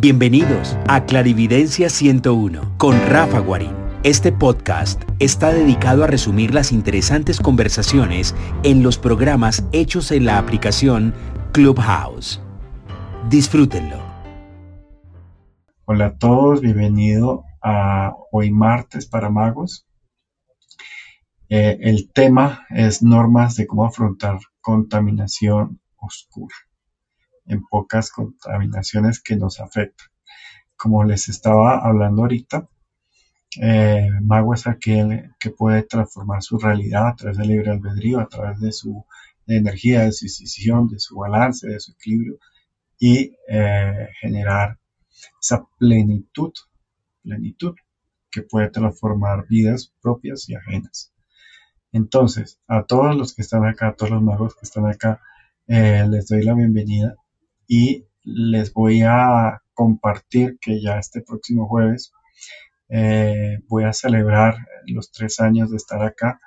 Bienvenidos a Clarividencia 101 con Rafa Guarín. Este podcast está dedicado a resumir las interesantes conversaciones en los programas hechos en la aplicación Clubhouse. Disfrútenlo. Hola a todos, bienvenido a Hoy Martes para Magos. Eh, el tema es normas de cómo afrontar contaminación oscura en pocas contaminaciones que nos afectan. Como les estaba hablando ahorita, eh, mago es aquel que puede transformar su realidad a través del libre albedrío, a través de su energía, de su decisión, de su balance, de su equilibrio y eh, generar esa plenitud, plenitud que puede transformar vidas propias y ajenas. Entonces, a todos los que están acá, a todos los magos que están acá, eh, les doy la bienvenida y les voy a compartir que ya este próximo jueves eh, voy a celebrar los tres años de estar acá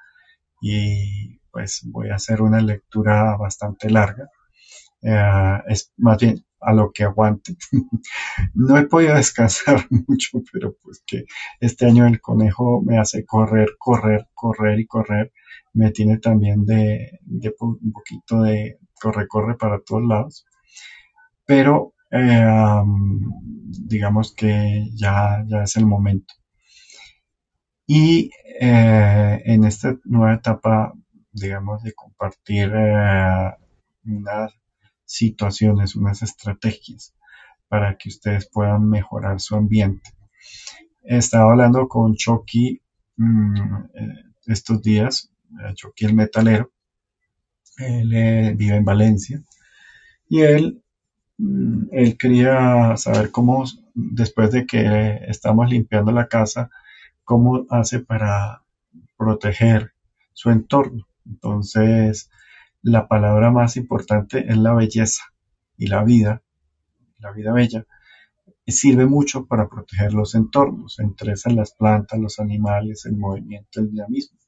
y pues voy a hacer una lectura bastante larga. Eh, es más bien a lo que aguante. no he podido descansar mucho, pero pues que este año el conejo me hace correr, correr, correr y correr. Me tiene también de, de un poquito de corre, corre para todos lados pero eh, digamos que ya, ya es el momento. Y eh, en esta nueva etapa, digamos, de compartir eh, unas situaciones, unas estrategias para que ustedes puedan mejorar su ambiente. Estaba hablando con Chucky mm, estos días, Chucky el metalero, él vive en Valencia, y él él quería saber cómo, después de que estamos limpiando la casa, cómo hace para proteger su entorno. Entonces, la palabra más importante es la belleza y la vida, la vida bella, sirve mucho para proteger los entornos, entre esas las plantas, los animales, el movimiento, el dinamismo.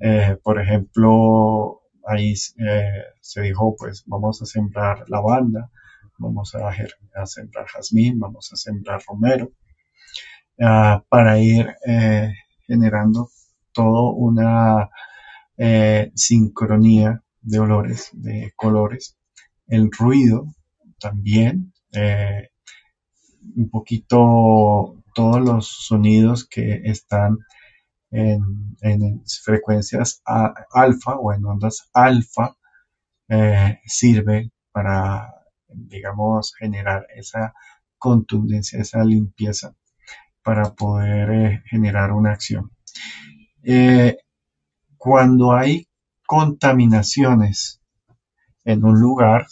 Eh, por ejemplo, ahí eh, se dijo, pues vamos a sembrar lavanda, vamos a, sembrar jazmín, vamos a sembrar romero, ah, para ir eh, generando toda una eh, sincronía de olores, de colores, el ruido también, eh, un poquito todos los sonidos que están en, frecuencias alfa o en ondas alfa sirve para digamos, generar esa contundencia, esa limpieza para poder eh, generar una acción. Eh, cuando hay contaminaciones en un lugar,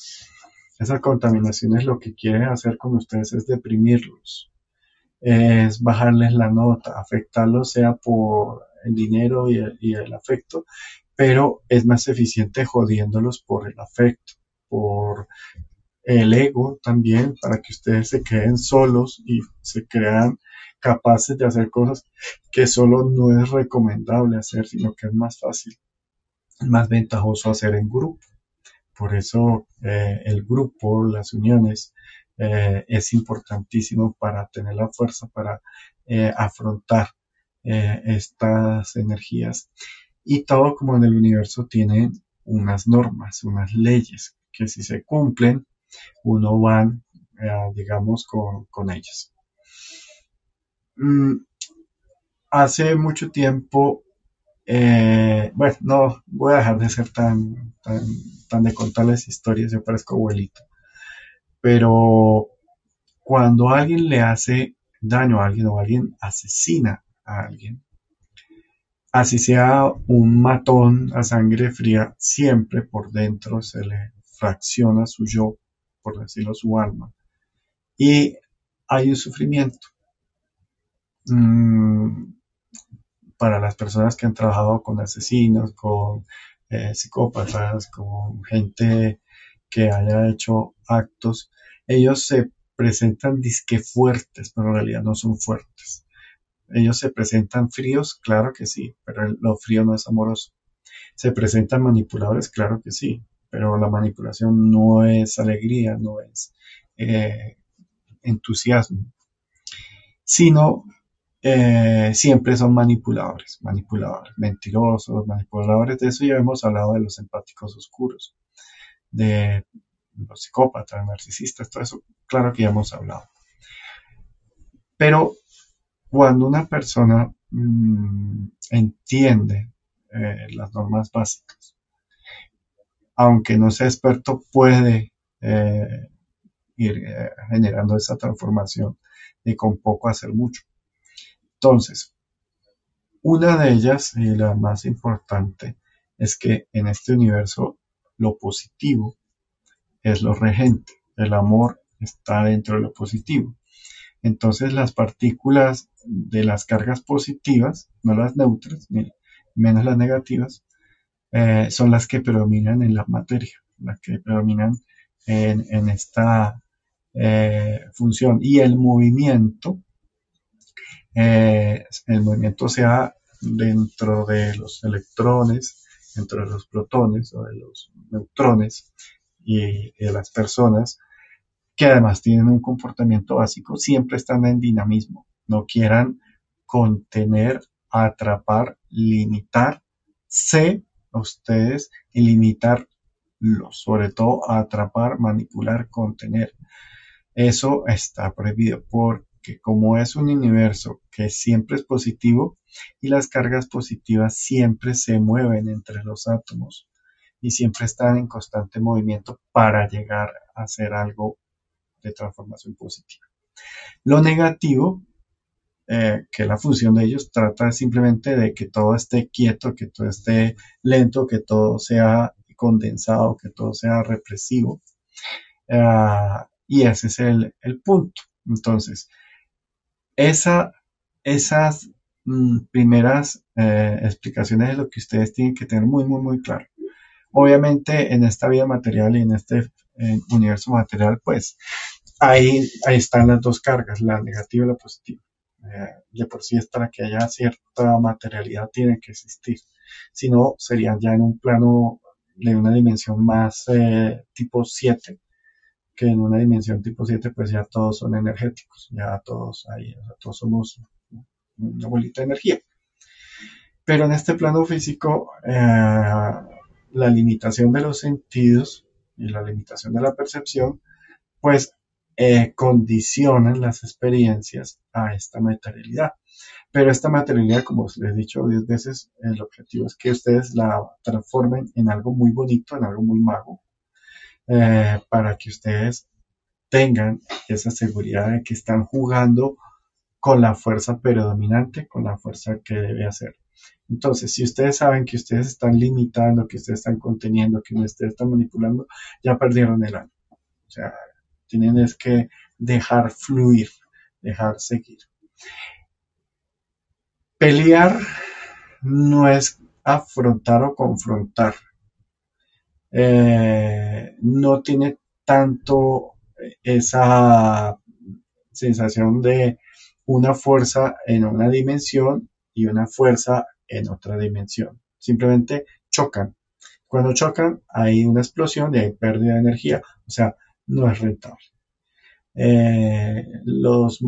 esas contaminaciones lo que quieren hacer con ustedes es deprimirlos, es bajarles la nota, afectarlos sea por el dinero y el, y el afecto, pero es más eficiente jodiéndolos por el afecto, por el ego también, para que ustedes se queden solos y se crean capaces de hacer cosas que solo no es recomendable hacer, sino que es más fácil, más ventajoso hacer en grupo. Por eso eh, el grupo, las uniones, eh, es importantísimo para tener la fuerza para eh, afrontar estas energías. Y todo como en el universo tiene unas normas, unas leyes que si se cumplen, uno va, eh, digamos, con, con ellas. Mm, hace mucho tiempo, eh, bueno, no voy a dejar de ser tan, tan, de contarles historias, yo parezco abuelito, pero cuando alguien le hace daño a alguien o alguien asesina a alguien, así sea un matón a sangre fría, siempre por dentro se le fracciona su yo por decirlo, su alma. Y hay un sufrimiento. Mm, para las personas que han trabajado con asesinos, con eh, psicópatas, con gente que haya hecho actos, ellos se presentan disque fuertes, pero en realidad no son fuertes. Ellos se presentan fríos, claro que sí, pero lo frío no es amoroso. Se presentan manipuladores, claro que sí, pero la manipulación no es alegría, no es eh, entusiasmo, sino eh, siempre son manipuladores, manipuladores, mentirosos, manipuladores. De eso ya hemos hablado de los empáticos oscuros, de los psicópatas, narcisistas, todo eso, claro que ya hemos hablado. Pero cuando una persona mm, entiende eh, las normas básicas, aunque no sea experto, puede eh, ir generando esa transformación y con poco hacer mucho. Entonces, una de ellas y la más importante es que en este universo lo positivo es lo regente, el amor está dentro de lo positivo. Entonces las partículas de las cargas positivas, no las neutras, menos las negativas, eh, son las que predominan en la materia, las que predominan en, esta eh, función. Y el movimiento eh, el movimiento sea dentro de los electrones, dentro de los protones o de los neutrones y de las personas, que además tienen un comportamiento básico, siempre están en dinamismo, no quieran contener, atrapar, limitar, sé a ustedes y limitarlos, sobre todo atrapar, manipular, contener. Eso está prohibido por que como es un universo que siempre es positivo y las cargas positivas siempre se mueven entre los átomos y siempre están en constante movimiento para llegar a hacer algo de transformación positiva. Lo negativo, eh, que la función de ellos trata simplemente de que todo esté quieto, que todo esté lento, que todo sea condensado, que todo sea represivo. Ah, y ese es el, el punto. Entonces, esa, esas mm, primeras eh, explicaciones de lo que ustedes tienen que tener muy, muy, muy claro. Obviamente en esta vida material y en este universo material, pues ahí, ahí están las dos cargas, la negativa y la positiva. Eh, de por sí es para que haya cierta materialidad tiene que existir. Si no, serían ya en un plano de una dimensión más eh, tipo 7, que en una dimensión tipo 7 pues ya todos son energéticos, ya todos ahí, todos somos una bolita de energía. Pero en este plano físico, eh, la limitación de los sentidos y la limitación de la percepción, pues eh, condicionan las experiencias a esta materialidad. Pero esta materialidad, como les he dicho 10 veces, el objetivo es que ustedes la transformen en algo muy bonito, en algo muy mago, eh, para que ustedes tengan esa seguridad de que están jugando con la fuerza predominante, con la fuerza que debe hacer. Entonces, si ustedes saben que ustedes están limitando, que ustedes están conteniendo, que ustedes están manipulando, ya perdieron el año. O sea, tienen es que dejar fluir, dejar seguir. Pelear no es afrontar o confrontar, eh, no tiene tanto esa sensación de una fuerza en una dimensión y una fuerza en otra dimensión. Simplemente chocan. Cuando chocan hay una explosión y hay pérdida de energía. O sea, no es rentable. Eh, los,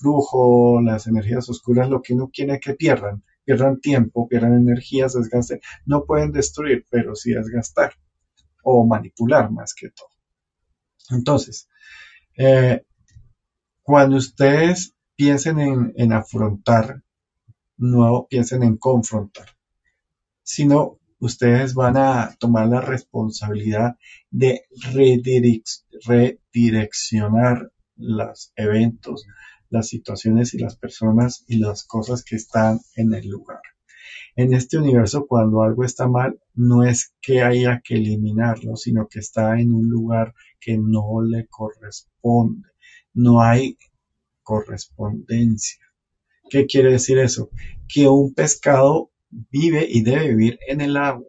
brujos, las energías oscuras, lo que uno quiere que pierdan pierdan tiempo, pierdan energías, desgasten. No pueden destruir, pero sí desgastar o manipular más que todo. Entonces, eh, cuando ustedes piensen en, en, afrontar, no piensen en confrontar, sino ustedes van a tomar la responsabilidad de redireccionar los eventos, las situaciones y las personas y las cosas que están en el lugar. En este universo, cuando algo está mal, no es que haya que eliminarlo, sino que está en un lugar que no le corresponde. No hay correspondencia. ¿Qué quiere decir eso? Que un pescado vive y debe vivir en el agua,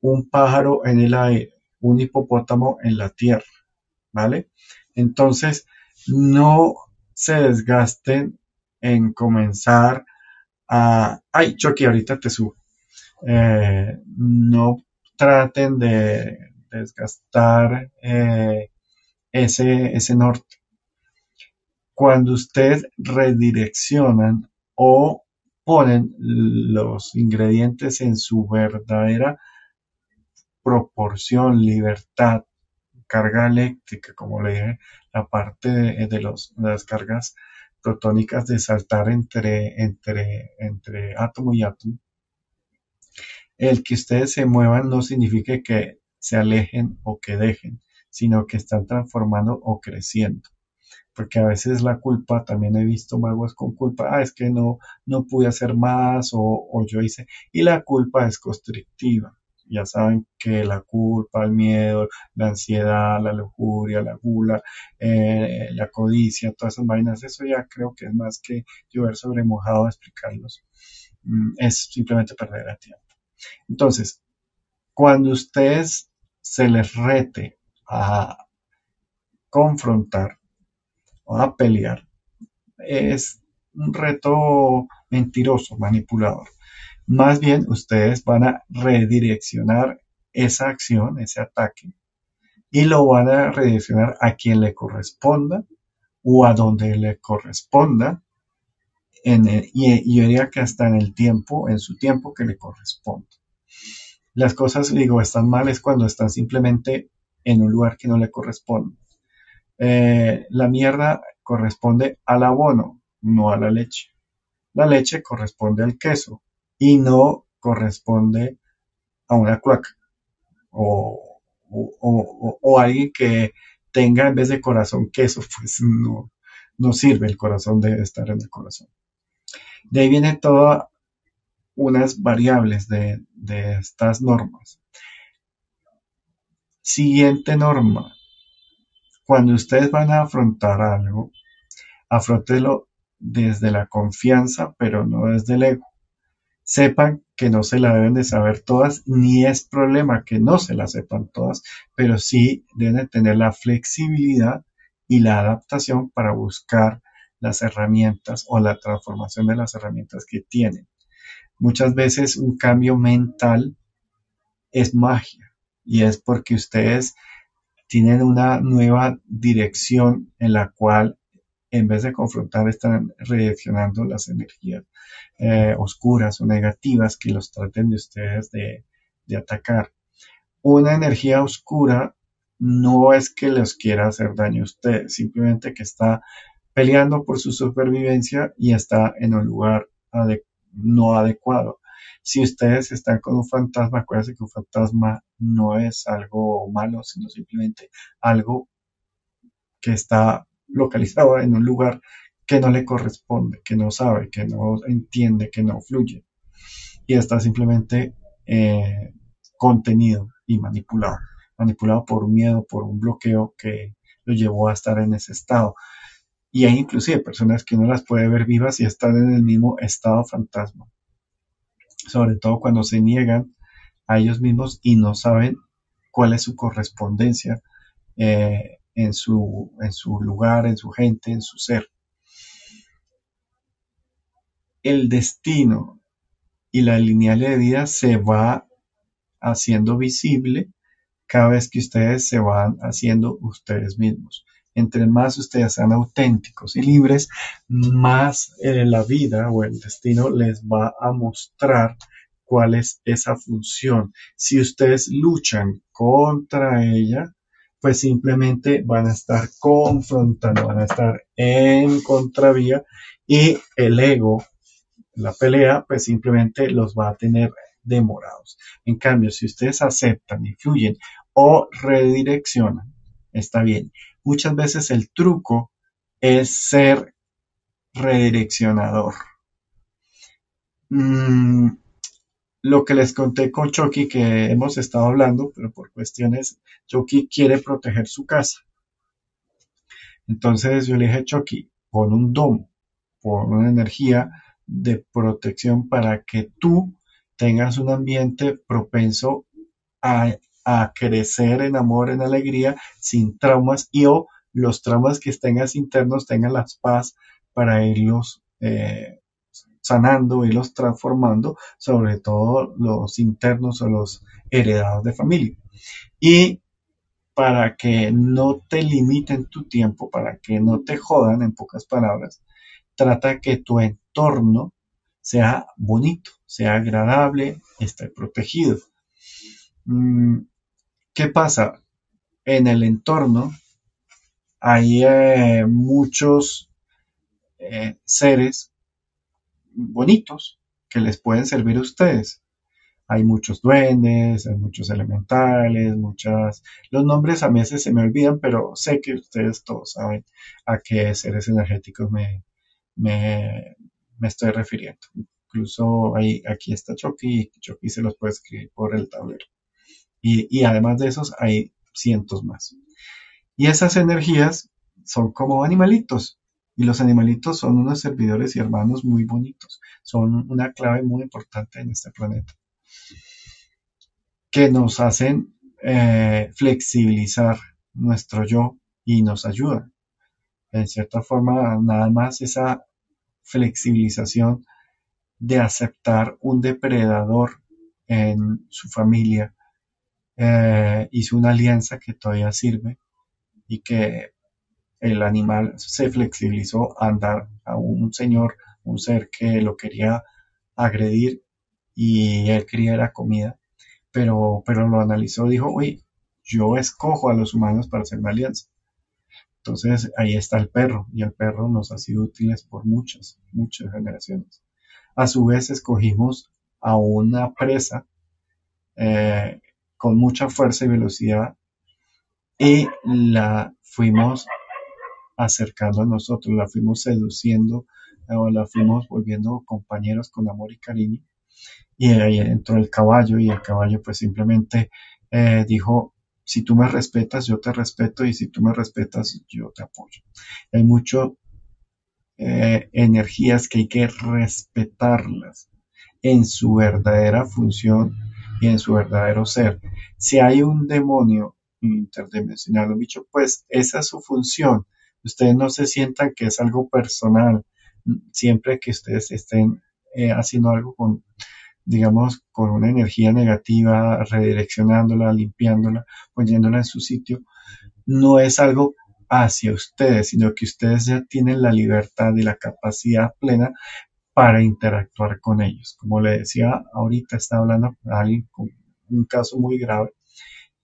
un pájaro en el aire, un hipopótamo en la tierra, ¿vale? Entonces, no se desgasten en comenzar a, ay, Chucky, ahorita te subo. Eh, no traten de desgastar eh, ese, ese norte. Cuando ustedes redireccionan o ponen los ingredientes en su verdadera proporción, libertad, carga eléctrica, como le dije, la parte de, los, las cargas protónicas de saltar entre, entre, entre átomo y átomo. El que ustedes se muevan no significa que se alejen o que dejen, sino que están transformando o creciendo. Porque a veces la culpa, también he visto magos con culpa, ah, es que no, no pude hacer más o, o yo hice, y la culpa es constrictiva ya saben que la culpa, el miedo, la ansiedad, la lujuria, la gula, eh, la codicia, todas esas vainas, eso ya creo que es más que llover sobre mojado explicarlos. Mm, es simplemente perder el tiempo. Entonces, cuando ustedes se les rete a confrontar a pelear, es un reto mentiroso, manipulador. Más bien, ustedes van a redireccionar esa acción, ese ataque, y lo van a redireccionar a quien le corresponda o a donde le corresponda, en y, yo diría que hasta en el tiempo, en su tiempo que le corresponda. Las cosas, digo, están mal es cuando están simplemente en un lugar que no le corresponde. Eh, la mierda corresponde al abono, no a la leche. La leche corresponde al queso, y no corresponde a una cloaca o, alguien que tenga en vez de corazón queso, pues no, sirve, el corazón debe estar en el corazón. De ahí vienen todas unas variables de estas normas. Siguiente norma. Cuando ustedes van a afrontar algo, afrontelo desde la confianza, pero no desde el ego. Sepan que no se la deben de saber todas, ni es problema que no se la sepan todas, pero sí deben tener la flexibilidad y la adaptación para buscar las herramientas o la transformación de las herramientas que tienen. Muchas veces un cambio mental es magia y es porque ustedes tienen una nueva dirección en la cual en vez de confrontar están redireccionando las energías eh, oscuras o negativas que los traten de ustedes de, atacar. Una energía oscura no es que les quiera hacer daño a ustedes, simplemente que está peleando por su supervivencia y está en un lugar no adecuado. Si ustedes están con un fantasma, acuérdense que un fantasma no es algo malo, sino simplemente algo que está localizado en un lugar que no le corresponde, que no sabe, que no entiende, que no fluye. Y está simplemente eh, contenido y manipulado. Manipulado por miedo, por un bloqueo que lo llevó a estar en ese estado. Y hay inclusive personas que uno las puede ver vivas y están en el mismo estado fantasma. Sobre todo cuando se niegan a ellos mismos y no saben cuál es su correspondencia eh, en su, en su lugar, en su gente, en su ser. El destino y la lineal de vida se va haciendo visible cada vez que ustedes se van haciendo ustedes mismos. Entre más ustedes sean auténticos y libres, más eh, la vida o el destino les va a mostrar cuál es esa función. Si ustedes luchan contra ella, pues simplemente van a estar confrontando, van a estar en contravía y el ego, la pelea, pues simplemente los va a tener demorados. En cambio, si ustedes aceptan y fluyen o redireccionan, está bien. Muchas veces el truco es ser redireccionador. Mm, lo que les conté con Chucky que hemos estado hablando, pero por cuestiones, Chucky quiere proteger su casa. Entonces yo le dije, Chucky, pon un domo, pon una energía de protección para que tú tengas un ambiente propenso a, crecer en amor, en alegría, sin traumas y o los traumas que tengas internos tengan las paz para irlos eh, sanando y los transformando, sobre todo los internos o los heredados de familia. Y para que no te limiten tu tiempo, para que no te jodan, en pocas palabras, trata que tu entorno sea bonito, sea agradable, esté protegido. Mm, ¿Qué pasa? En el entorno hay eh, muchos eh, seres bonitos que les pueden servir a ustedes. Hay muchos duendes, hay muchos elementales, muchas... Los nombres a veces se me olvidan, pero sé que ustedes todos saben a qué seres energéticos me, me, estoy refiriendo. Incluso ahí, aquí está Chucky y Chucky se los puede escribir por el tablero. Y, además de esos hay cientos más. Y esas energías son como animalitos. Y los animalitos son unos servidores y hermanos muy bonitos. Son una clave muy importante en este planeta. Que nos hacen eh, flexibilizar nuestro yo y nos ayudan. En cierta forma, nada más esa flexibilización de aceptar un depredador en su familia eh, hizo una alianza que todavía sirve y que el animal se flexibilizó a andar a un señor, un ser que lo quería agredir y él quería la comida, pero, pero lo analizó, dijo, oye, yo escojo a los humanos para hacer una alianza. Entonces ahí está el perro y el perro nos ha sido útil por muchas, muchas generaciones. A su vez escogimos a una presa eh, con mucha fuerza y velocidad y la fuimos acercando a nosotros, la fuimos seduciendo o la fuimos volviendo compañeros con amor y cariño. Y ahí entró el caballo y el caballo pues simplemente eh, dijo, si tú me respetas, yo te respeto y si tú me respetas, yo te apoyo. Hay muchas eh, energías que hay que respetarlas en su verdadera función y en su verdadero ser. Si hay un demonio interdimensional, un bicho, pues esa es su función ustedes no se sientan que es algo personal, siempre que ustedes estén eh, haciendo algo con, digamos, con una energía negativa, redireccionándola, limpiándola, poniéndola en su sitio, no es algo hacia ustedes, sino que ustedes ya tienen la libertad y la capacidad plena para interactuar con ellos. Como le decía, ahorita está hablando con alguien con un caso muy grave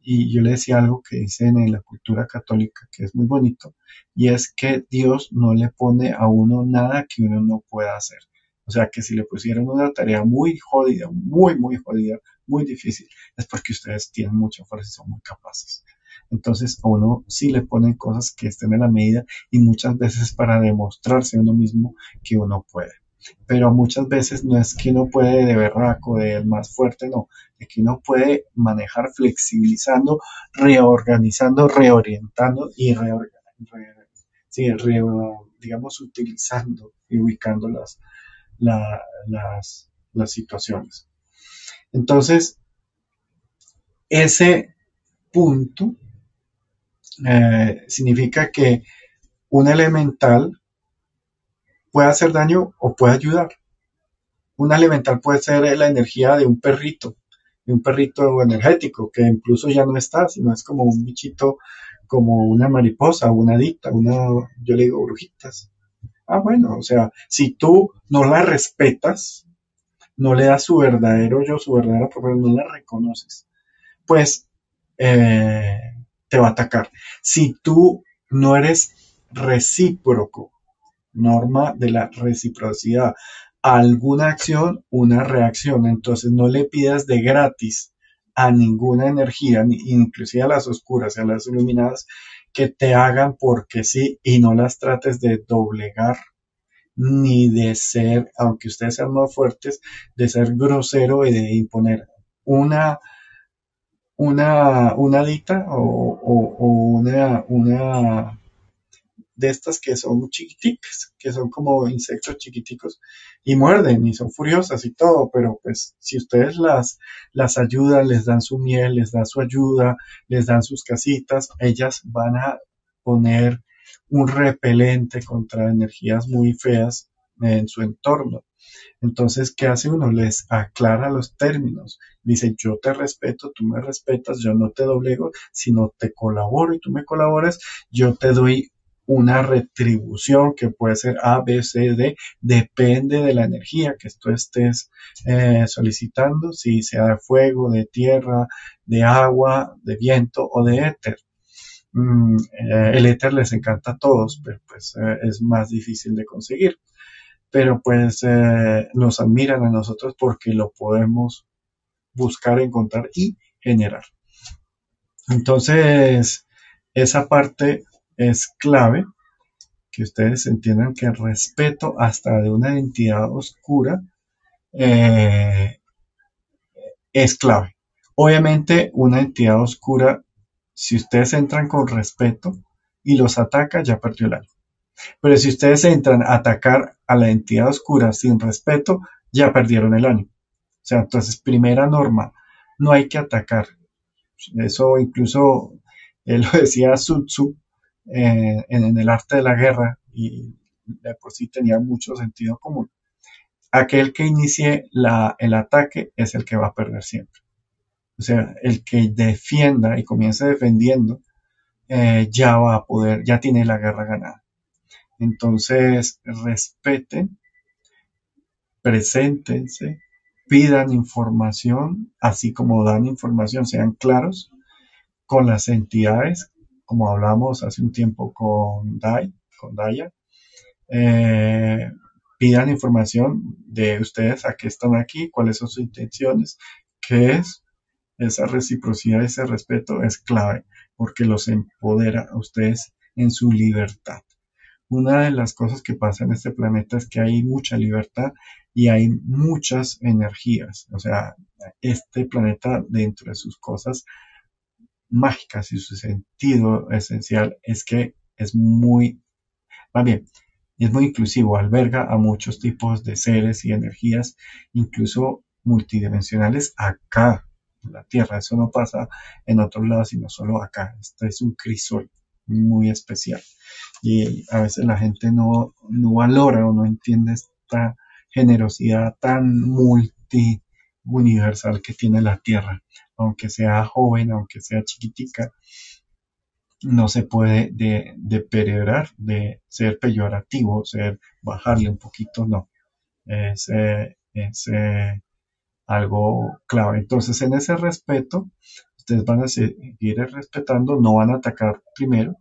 y yo le decía algo que dicen en la cultura católica que es muy bonito, y es que Dios no le pone a uno nada que uno no pueda hacer. O sea, que si le pusieron una tarea muy jodida, muy, muy jodida, muy difícil, es porque ustedes tienen mucha fuerza y son muy capaces. Entonces, a uno sí le ponen cosas que estén en la medida y muchas veces para demostrarse a uno mismo que uno puede pero muchas veces no es que uno puede de berraco, de más fuerte, no, es que uno puede manejar flexibilizando, reorganizando, reorientando y digamos, utilizando y ubicando las, las, las situaciones. Entonces, ese punto eh, significa que un elemental puede hacer daño o puede ayudar. Un elemental puede ser la energía de un perrito, de un perrito energético, que incluso ya no está, sino es como un bichito, como una mariposa, una adicta, una, yo le digo brujitas. Ah, bueno, o sea, si tú no la respetas, no le das su verdadero yo, su verdadera propiedad, no la reconoces, pues eh, te va a atacar. Si tú no eres recíproco norma de la reciprocidad. Alguna acción, una reacción. Entonces no le pidas de gratis a ninguna energía, inclusive a las oscuras, a las iluminadas, que te hagan porque sí y no las trates de doblegar ni de ser, aunque ustedes sean más fuertes, de ser grosero y de imponer una, una, una dita o, o una, una de estas que son chiquiticas, que son como insectos chiquiticos y muerden y son furiosas y todo, pero pues si ustedes las, las ayudan, les dan su miel, les dan su ayuda, les dan sus casitas, ellas van a poner un repelente contra energías muy feas en su entorno. Entonces, ¿qué hace uno? Les aclara los términos. Dice, yo te respeto, tú me respetas, yo no te doblego, sino te colaboro y tú me colaboras, yo te doy una retribución que puede ser A, B, C, D, depende de la energía que tú estés eh, solicitando, si sea de fuego, de tierra, de agua, de viento o de éter. Mm, eh, el éter les encanta a todos, pero pues eh, es más difícil de conseguir pero pues nos admiran a nosotros porque lo podemos buscar, encontrar y generar. Entonces, esa parte es clave, que ustedes entiendan que el respeto hasta de una entidad oscura eh, es clave. Obviamente, una entidad oscura, si ustedes entran con respeto y los ataca, ya perdió el año. Pero si ustedes entran a atacar a la entidad oscura sin respeto, ya perdieron el año. O sea, entonces, primera norma, no hay que atacar. Eso incluso él lo decía Sun Tzu eh, en, el arte de la guerra y de por sí tenía mucho sentido común. Aquel que inicie el ataque es el que va a perder siempre. O sea, el que defienda y comience defendiendo eh, ya va a poder, ya tiene la guerra ganada. Entonces, respeten, preséntense, pidan información, así como dan información, sean claros con las entidades, como hablamos hace un tiempo con Dai, con Daya. Eh, pidan información de ustedes a qué están aquí, cuáles son sus intenciones, qué es esa reciprocidad, ese respeto es clave porque los empodera a ustedes en su libertad una de las cosas que pasa en este planeta es que hay mucha libertad y hay muchas energías. O sea, este planeta dentro de sus cosas mágicas y su sentido esencial es que es muy, va bien, es muy inclusivo, alberga a muchos tipos de seres y energías, incluso multidimensionales acá en la Tierra. Eso no pasa en otros lados, sino solo acá. Este es un crisol muy especial y a veces la gente no, valora o no entiende esta generosidad tan multi universal que tiene la Tierra. Aunque sea joven, aunque sea chiquitica, no se puede de, de de ser peyorativo, ser bajarle un poquito, no. Es, eh, eh, algo clave. Entonces, en ese respeto, ustedes van a seguir respetando, no van a atacar primero,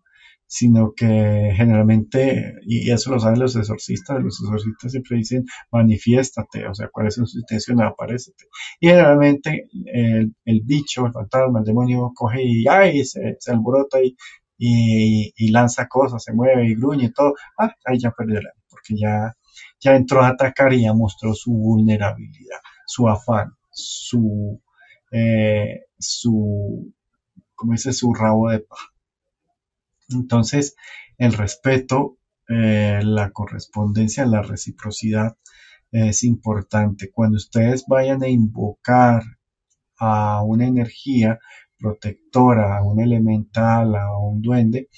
sino que generalmente, y eso lo saben los exorcistas, los exorcistas siempre dicen, manifiéstate, o sea, cuál es su intención, aparecete. Y generalmente el, bicho, el fantasma, el demonio coge y ¡ay! se, se alborota y, y, lanza cosas, se mueve y gruñe y todo. Ah, ahí ya perdió la porque ya, ya entró a atacar y ya mostró su vulnerabilidad, su afán, su, eh, su, ¿cómo dice? Su rabo de paja. Entonces, el respeto, eh, la correspondencia, la reciprocidad es importante. Cuando ustedes vayan a invocar a una energía protectora, a un elemental, a un duende,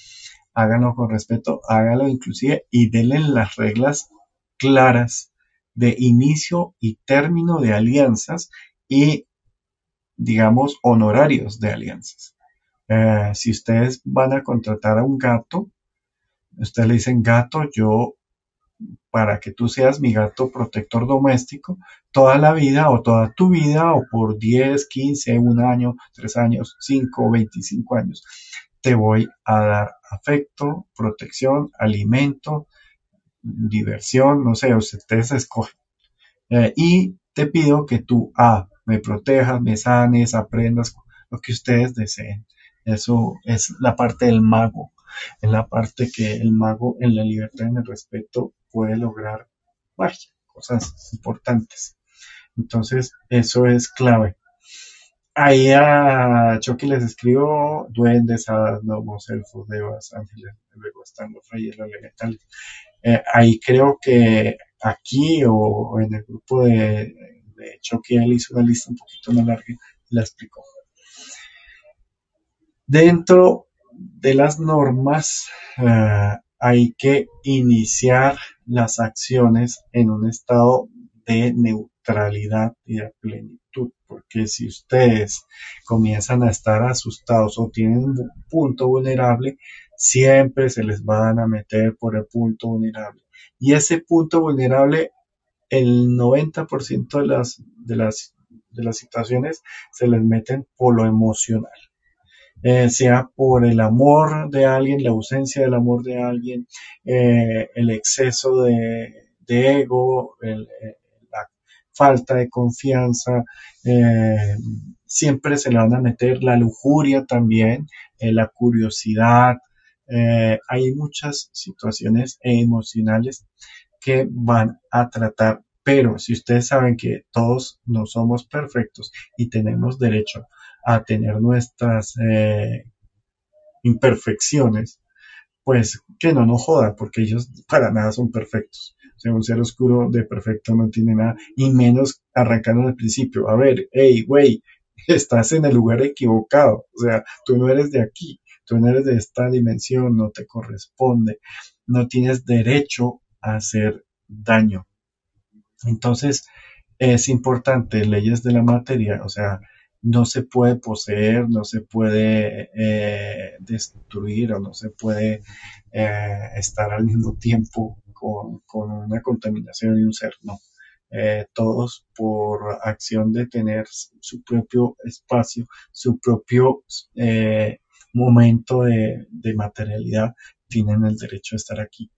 háganlo con respeto, háganlo inclusive y denle las reglas claras de inicio y término de alianzas y, digamos, honorarios de alianzas. Eh, si ustedes van a contratar a un gato, ustedes le dicen gato, yo para que tú seas mi gato protector doméstico toda la vida o toda tu vida o por 10, 15, un año, 3 años, 5, 25 años. Te voy a dar afecto, protección, alimento, diversión, no sé, ustedes escogen. Eh, y te pido que tú, A, me protejas, me sanes, aprendas lo que ustedes deseen. Eso es la parte del mago, es la parte que el mago en la libertad en el respeto puede lograr magia, cosas importantes. Entonces, eso es clave. Ahí a Chucky les escribo duendes, hadas, gnomos, elfos, devas, ángeles, luego están los reyes, los elementales. Eh, ahí creo que aquí o, en el grupo de, de Chucky él hizo una lista un poquito más larga y la explicó. Dentro de las normas eh, hay que iniciar las acciones en un estado de neutralidad y de plenitud, porque si ustedes comienzan a estar asustados o tienen un punto vulnerable, siempre se les van a meter por el punto vulnerable. Y ese punto vulnerable, el 90% de las, de, las, de las situaciones se les meten por lo emocional. Eh, sea por el amor de alguien, la ausencia del amor de alguien, eh, el exceso de, ego, eh, la falta de confianza, siempre se le van a meter la lujuria también, la curiosidad. hay muchas situaciones emocionales que van a tratar pero si ustedes saben que todos no somos perfectos y tenemos derecho a tener nuestras eh, imperfecciones, pues que no nos jodan, porque ellos para nada son perfectos. O sea, un ser oscuro de perfecto no tiene nada, y menos arrancando al principio. A ver, hey, güey, estás en el lugar equivocado. O sea, tú no eres de aquí, tú no eres de esta dimensión, no te corresponde, no tienes derecho a hacer daño. Entonces, es importante, leyes de la materia, o sea, no se puede poseer, no se puede eh, destruir o no se puede eh, estar al mismo tiempo con, una contaminación y un ser, no. Eh, todos por acción de tener su propio espacio, su propio momento de, de materialidad, tienen el derecho a estar aquí.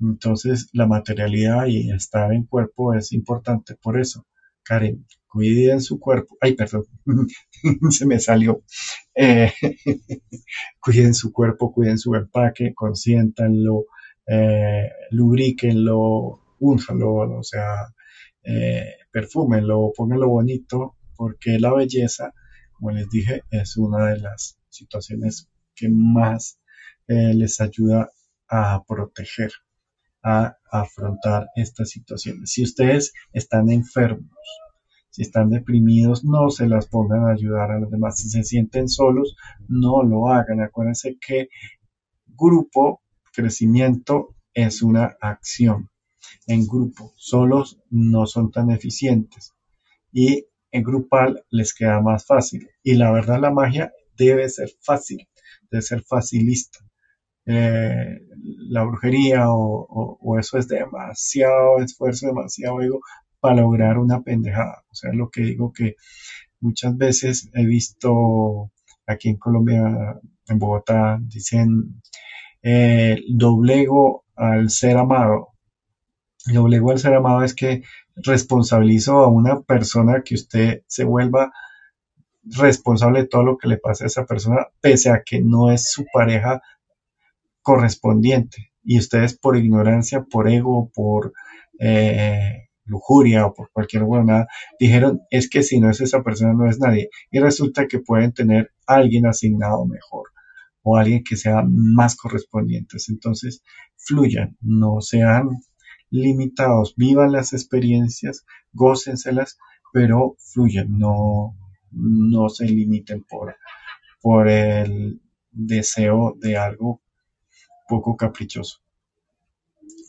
Entonces, la materialidad y estar en cuerpo es importante por eso. Karen, cuiden su cuerpo. Ay, perdón, se me salió. Eh, cuiden su cuerpo, cuiden su empaque, consiéntanlo, eh, lubríquenlo, únjanlo, o sea, eh, perfúmenlo, pónganlo bonito, porque la belleza, como les dije, es una de las situaciones que más eh, les ayuda a proteger, a afrontar estas situaciones. Si ustedes están enfermos, si están deprimidos, no se las pongan a ayudar a los demás. Si se sienten solos, no lo hagan. Acuérdense que grupo, crecimiento es una acción. En grupo, solos no son tan eficientes. Y en grupal les queda más fácil. Y la verdad, la magia debe ser fácil, debe ser facilista. Eh, la brujería o, o, eso es demasiado esfuerzo, demasiado ego para lograr una pendejada. O sea, lo que digo que muchas veces he visto aquí en Colombia, en Bogotá, dicen eh, doblego al ser amado. Doblego al ser amado es que responsabilizo a una persona que usted se vuelva responsable de todo lo que le pase a esa persona, pese a que no es su pareja correspondiente. Y ustedes por ignorancia, por ego, por eh, lujuria o por cualquier buena, dijeron, es que si no es esa persona no es nadie. Y resulta que pueden tener alguien asignado mejor o alguien que sea más correspondientes. Entonces, fluyan, no sean limitados, vivan las experiencias, gócenselas, pero fluyan, no, no se limiten por, por el deseo de algo poco caprichoso,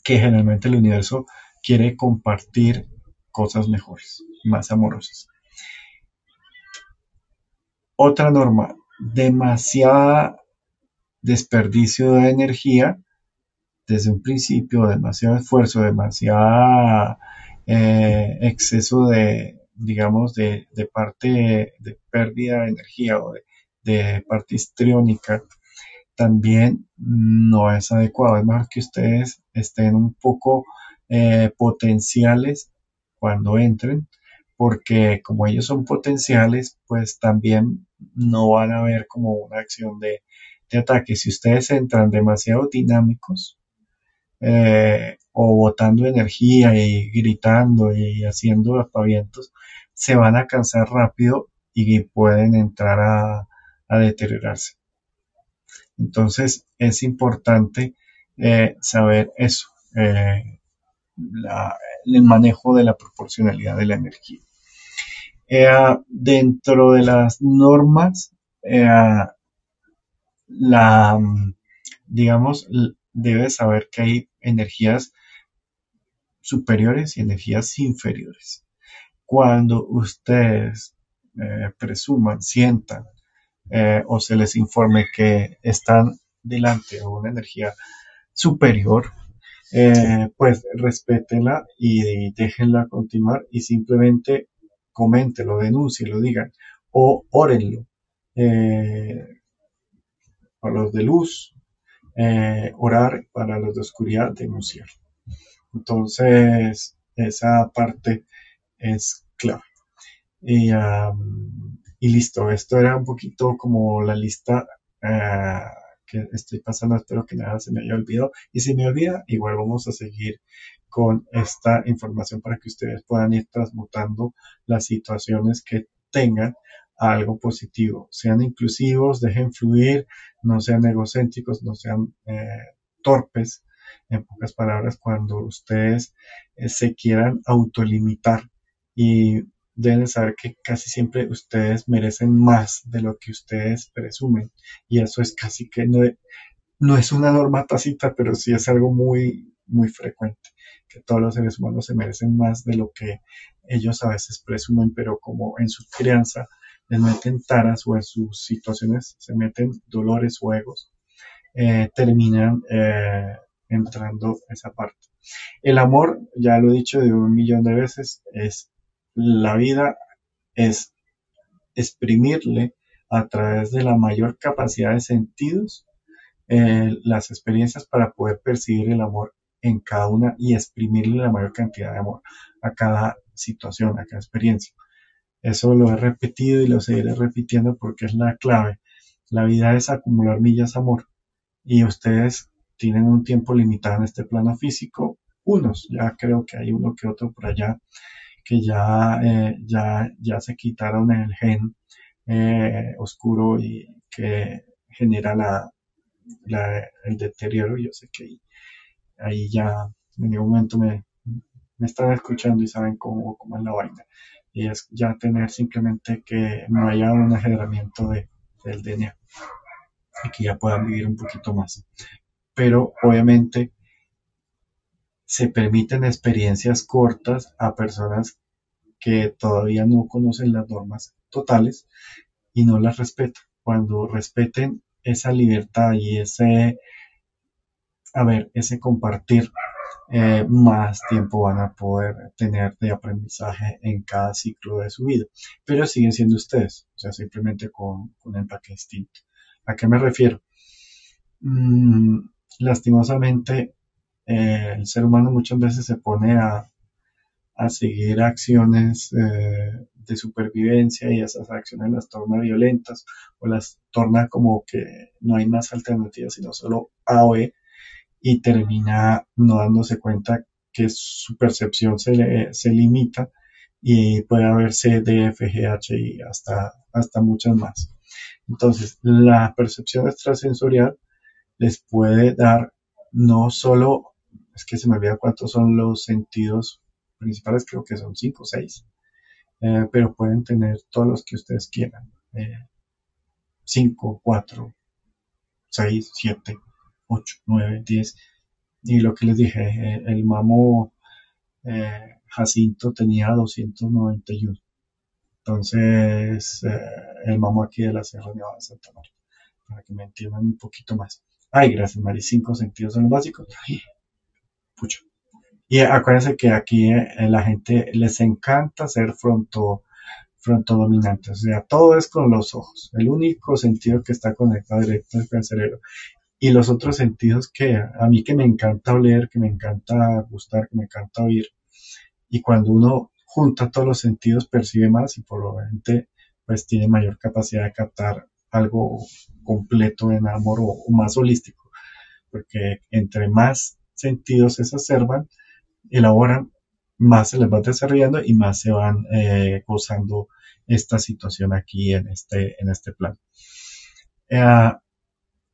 que generalmente el universo quiere compartir cosas mejores, más amorosas. Otra norma, demasiada desperdicio de energía desde un principio, demasiado esfuerzo, demasiado eh, exceso de, digamos, de, parte de pérdida de energía o de, parte histriónica, también no es adecuado. Es mejor que ustedes estén un poco eh, potenciales cuando entren, porque como ellos son potenciales, pues también no van a ver como una acción de, ataque. Si ustedes entran demasiado dinámicos eh, o botando energía y gritando y haciendo aspavientos, se van a cansar rápido y pueden entrar a, deteriorarse. Entonces es importante eh, saber eso el manejo de la proporcionalidad de la energía. Eh, dentro de las normas, eh, la, digamos, debe saber que hay energías superiores y energías inferiores. Cuando ustedes eh, presuman, sientan o se les informe que están delante de una energía superior, eh, pues respétenla y déjenla continuar y simplemente coméntelo, denúncielo, digan o órenlo. para los de luz, orar, para los de oscuridad, denunciar. Entonces, esa parte es clave. Y, listo, esto era un poquito como la lista eh, que estoy pasando, espero que nada se me haya olvidado. Y si me olvida, igual vamos a seguir con esta información para que ustedes puedan ir transmutando las situaciones que tengan a algo positivo. Sean inclusivos, dejen fluir, no sean egocéntricos, no sean eh, torpes en pocas palabras, cuando ustedes eh, se quieran autolimitar y deben saber que casi siempre ustedes merecen más de lo que ustedes presumen. Y eso es casi que no, no es una norma tácita, pero sí es algo muy, muy frecuente, que todos los seres humanos se merecen más de lo que ellos a veces presumen, pero como en su crianza les meten taras o en sus situaciones se meten dolores o egos, eh, terminan eh, entrando esa parte. El amor, ya lo he dicho de un millón de veces, es la vida, es exprimirle a través de la mayor capacidad de sentidos eh, las experiencias para poder percibir el amor en cada una y exprimirle la mayor cantidad de amor a cada situación, a cada experiencia. Eso lo he repetido y lo seguiré repitiendo porque es la clave. La vida es acumular millas amor y ustedes tienen un tiempo limitado en este plano físico. Unos, ya creo que hay uno que otro por allá que ya, eh, ya, ya se quitaron el gen eh, oscuro y que genera la, el deterioro. Yo sé que ahí, ya en ningún momento me, me están escuchando y saben cómo, cómo es la vaina. Y es ya tener simplemente que no haya un ageneramiento de, del DNA y que ya puedan vivir un poquito más pero obviamente se permiten experiencias cortas a personas que todavía no conocen las normas totales y no las respetan. Cuando respeten esa libertad y ese, a ver, ese compartir, eh, más tiempo van a poder tener de aprendizaje en cada ciclo de su vida. Pero siguen siendo ustedes, o sea, simplemente con, un empaque distinto. ¿A qué me refiero? Mm, lastimosamente el ser humano muchas veces se pone a, seguir acciones eh, de supervivencia y esas acciones las torna violentas o las torna como que no hay más alternativas sino solo A o E y termina no dándose cuenta que su percepción se, se limita y puede haber C, D, F, G, H y hasta, hasta muchas más. Entonces, la percepción extrasensorial les puede dar no solo, es que se me olvida cuántos son los sentidos principales, creo que son cinco o seis, eh, pero pueden tener todos los que ustedes quieran. Eh, cinco, cuatro, seis, siete, ocho, nueve, diez. Y lo que les dije, eh, el mamo Jacinto tenía 291. Entonces, el mamo aquí de la Sierra Nevada de Santa María, para que me entiendan un poquito más. Ay, gracias, Mari. Cinco sentidos son básicos. Y acuérdense que aquí eh, la gente les encanta ser fronto, fronto dominante. O sea, todo es con los ojos. El único sentido que está conectado directo es con el cerebro. Y los otros sentidos que a mí que me encanta oler, que me encanta gustar, que me encanta oír. Y cuando uno junta todos los sentidos percibe más y probablemente pues tiene mayor capacidad de captar algo completo en amor o, más holístico, porque entre más sentidos se exacerban, elaboran, más se les va desarrollando y más se van eh, gozando esta situación aquí en este, en este plan. Eh,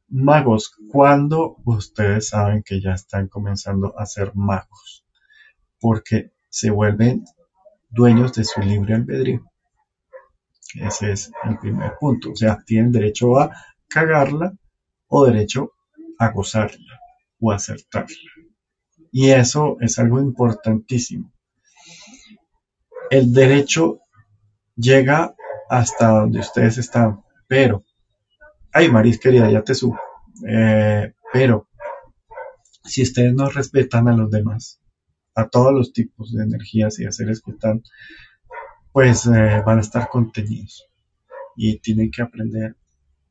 magos, ¿cuándo ustedes saben que ya están comenzando a ser magos? Porque se vuelven dueños de su libre albedrío. Ese es el primer punto. O sea, tienen derecho a cagarla o derecho a gozarla. O acertarla. Y eso es algo importantísimo. El derecho llega hasta donde ustedes están, pero, ay Maris querida, ya te subo, eh, pero si ustedes no respetan a los demás, a todos los tipos de energías y de seres que están, pues eh, van a estar contenidos y tienen que aprender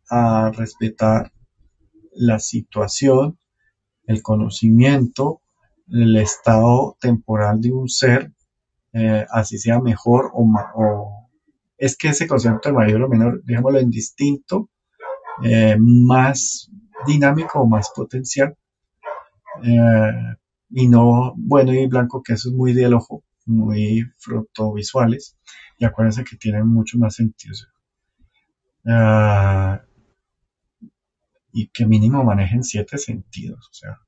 a respetar la situación, el conocimiento, el estado temporal de un ser, eh, así sea mejor o, o, es que ese concepto de mayor o menor, digámoslo en distinto, eh, más dinámico o más potencial, eh, y no bueno y blanco, que eso es muy del ojo, muy fructovisuales, y acuérdense que tienen mucho más sentido. Ah, y que mínimo manejen siete sentidos, o sea,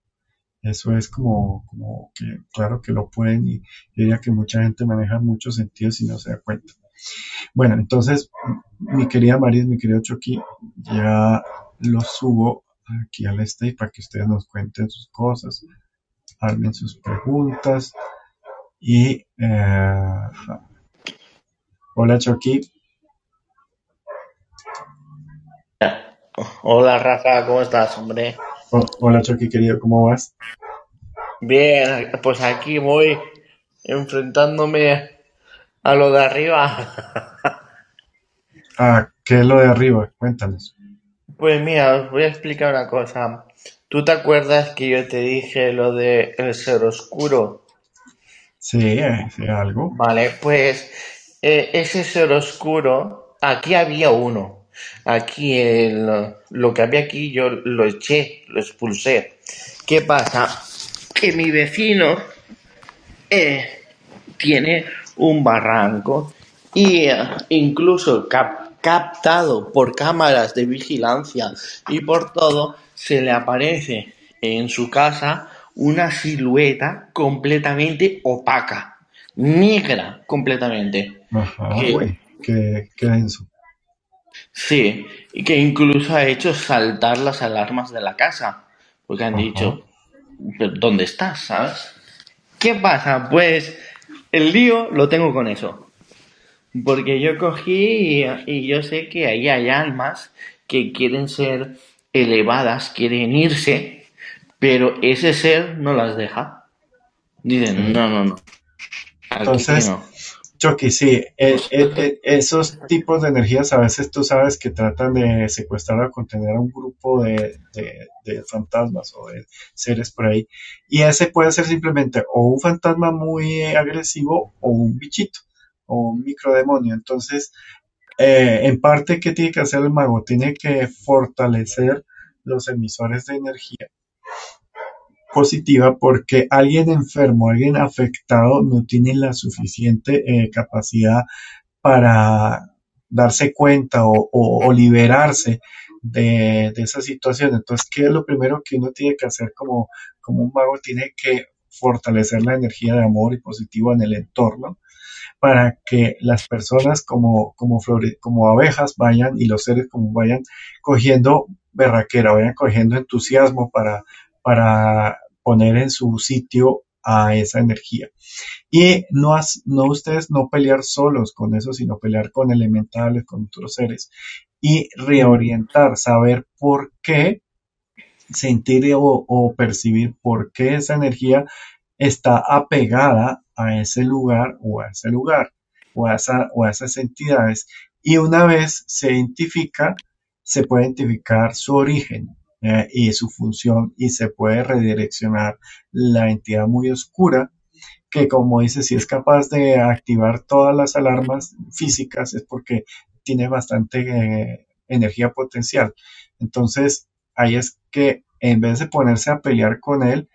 eso es como, como que, claro que lo pueden y yo diría que mucha gente maneja muchos sentidos y no se da cuenta. Bueno, entonces, mi querida Maris, mi querido Chucky, ya lo subo aquí al stage para que ustedes nos cuenten sus cosas, armen sus preguntas y... Eh, hola Chucky. Hola Rafa, ¿cómo estás, hombre? hola Chucky, querido, ¿cómo vas? Bien, pues aquí voy enfrentándome a lo de arriba. ¿A qué es lo de arriba? Cuéntanos. Pues mira, os voy a explicar una cosa. ¿Tú te acuerdas que yo te dije lo de el ser oscuro? Sí, sí algo. Vale, pues eh, ese ser oscuro, aquí había uno. Aquí el, lo que había aquí yo lo eché, lo expulsé. ¿Qué pasa? Que mi vecino eh, tiene un barranco y eh, incluso captado por cámaras de vigilancia y por todo se le aparece en su casa una silueta completamente opaca, negra completamente. Ajá, que, denso. Sí, y que incluso ha hecho saltar las alarmas de la casa, porque han dicho, ¿dónde estás? ¿Sabes? ¿Qué pasa? Pues el lío lo tengo con eso. Porque yo cogí y, yo sé que ahí hay almas que quieren ser elevadas, quieren irse, pero ese ser no las deja. Dicen, no, no, no. Entonces, Chucky, sí, eh, eh, eh, esos tipos de energías a veces tú sabes que tratan de secuestrar o contener a un grupo de, fantasmas o de seres por ahí. Y ese puede ser simplemente o un fantasma muy agresivo o un bichito o un microdemonio. Entonces, en parte, ¿qué tiene que hacer el mago? Tiene que fortalecer los emisores de energía positiva porque alguien enfermo, alguien afectado no tiene la suficiente eh, capacidad para darse cuenta o, liberarse de, esa situación. Entonces, ¿qué es lo primero que uno tiene que hacer como, como un mago? Tiene que fortalecer la energía de amor y positivo en el entorno para que las personas como, como, como abejas vayan y los seres como vayan cogiendo berraquera, vayan cogiendo entusiasmo para, para poner en su sitio a esa energía. Y no, no ustedes no pelear solos con eso, sino pelear con elementales, con otros seres. Y reorientar, saber por qué sentir o, percibir por qué esa energía está apegada a ese lugar o a ese lugar o a, esa, o a esas entidades. Y una vez se identifica, se puede identificar su origen, eh, y su función y se puede redireccionar la entidad muy oscura que como dice si es capaz de activar todas las alarmas físicas es porque tiene bastante eh, energía potencial. Entonces ahí es que en vez de ponerse a pelear con él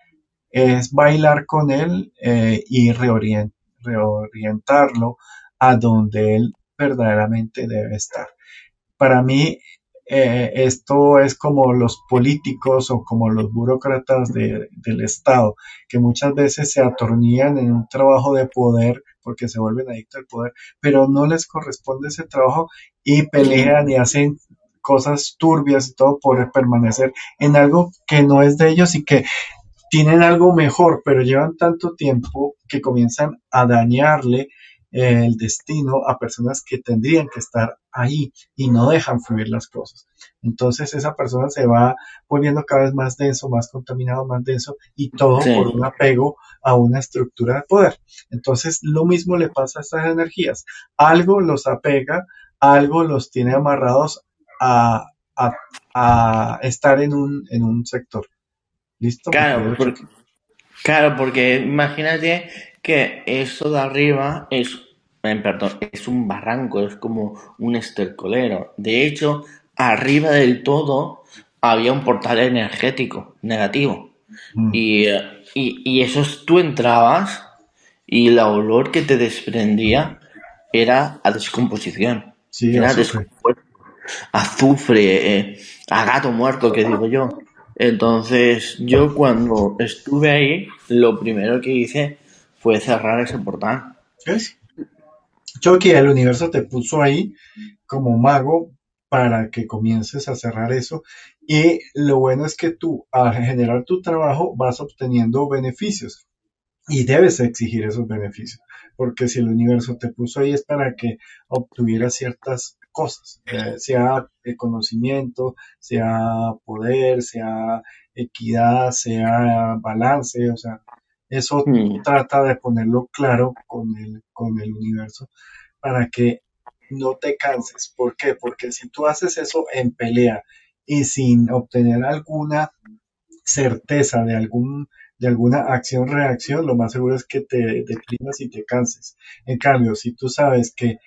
es bailar con él eh, y reorientarlo a donde él verdaderamente debe estar. Para mí eh, esto es como los políticos o como los burócratas del Estado, que muchas veces se atornillan en un trabajo de poder porque se vuelven adictos al poder, pero no les corresponde ese trabajo y pelean y hacen cosas turbias y todo por permanecer en algo que no es de ellos y que tienen algo mejor, pero llevan tanto tiempo que comienzan a dañarle eh, el destino a personas que tendrían que estar ahí y no dejan fluir las cosas. Entonces esa persona se va volviendo cada vez más denso, más contaminado, más denso y todo por un apego a una estructura de poder. Entonces lo mismo le pasa a estas energías. Algo los apega, algo los tiene amarrados a, a, estar en un, en un sector. ¿Listo? Claro, porque, claro, porque imagínate que eso de arriba es, perdón, es un barranco, es como un estercolero. De hecho, arriba del todo había un portal energético negativo. Mm. Y, y, eso tú entrabas y el olor que te desprendía era a descomposición. Sí, era azufre, azufre eh, a gato muerto, que digo yo. Entonces, yo cuando estuve ahí, lo primero que hice fue cerrar ese portal. ¿Es? Yo que el universo te puso ahí como mago para que comiences a cerrar eso. Y lo bueno es que tú, al generar tu trabajo, vas obteniendo beneficios y debes exigir esos beneficios. Porque si el universo te puso ahí es para que obtuvieras ciertas cosas, eh, sea conocimiento, sea poder, sea equidad, sea balance, o sea, eso mm. trata de ponerlo claro con el, con el universo para que no te canses. ¿Por qué? Porque si tú haces eso en pelea y sin obtener alguna certeza de algún de alguna acción-reacción, lo más seguro es que te deprimas y te canses. En cambio, si tú sabes que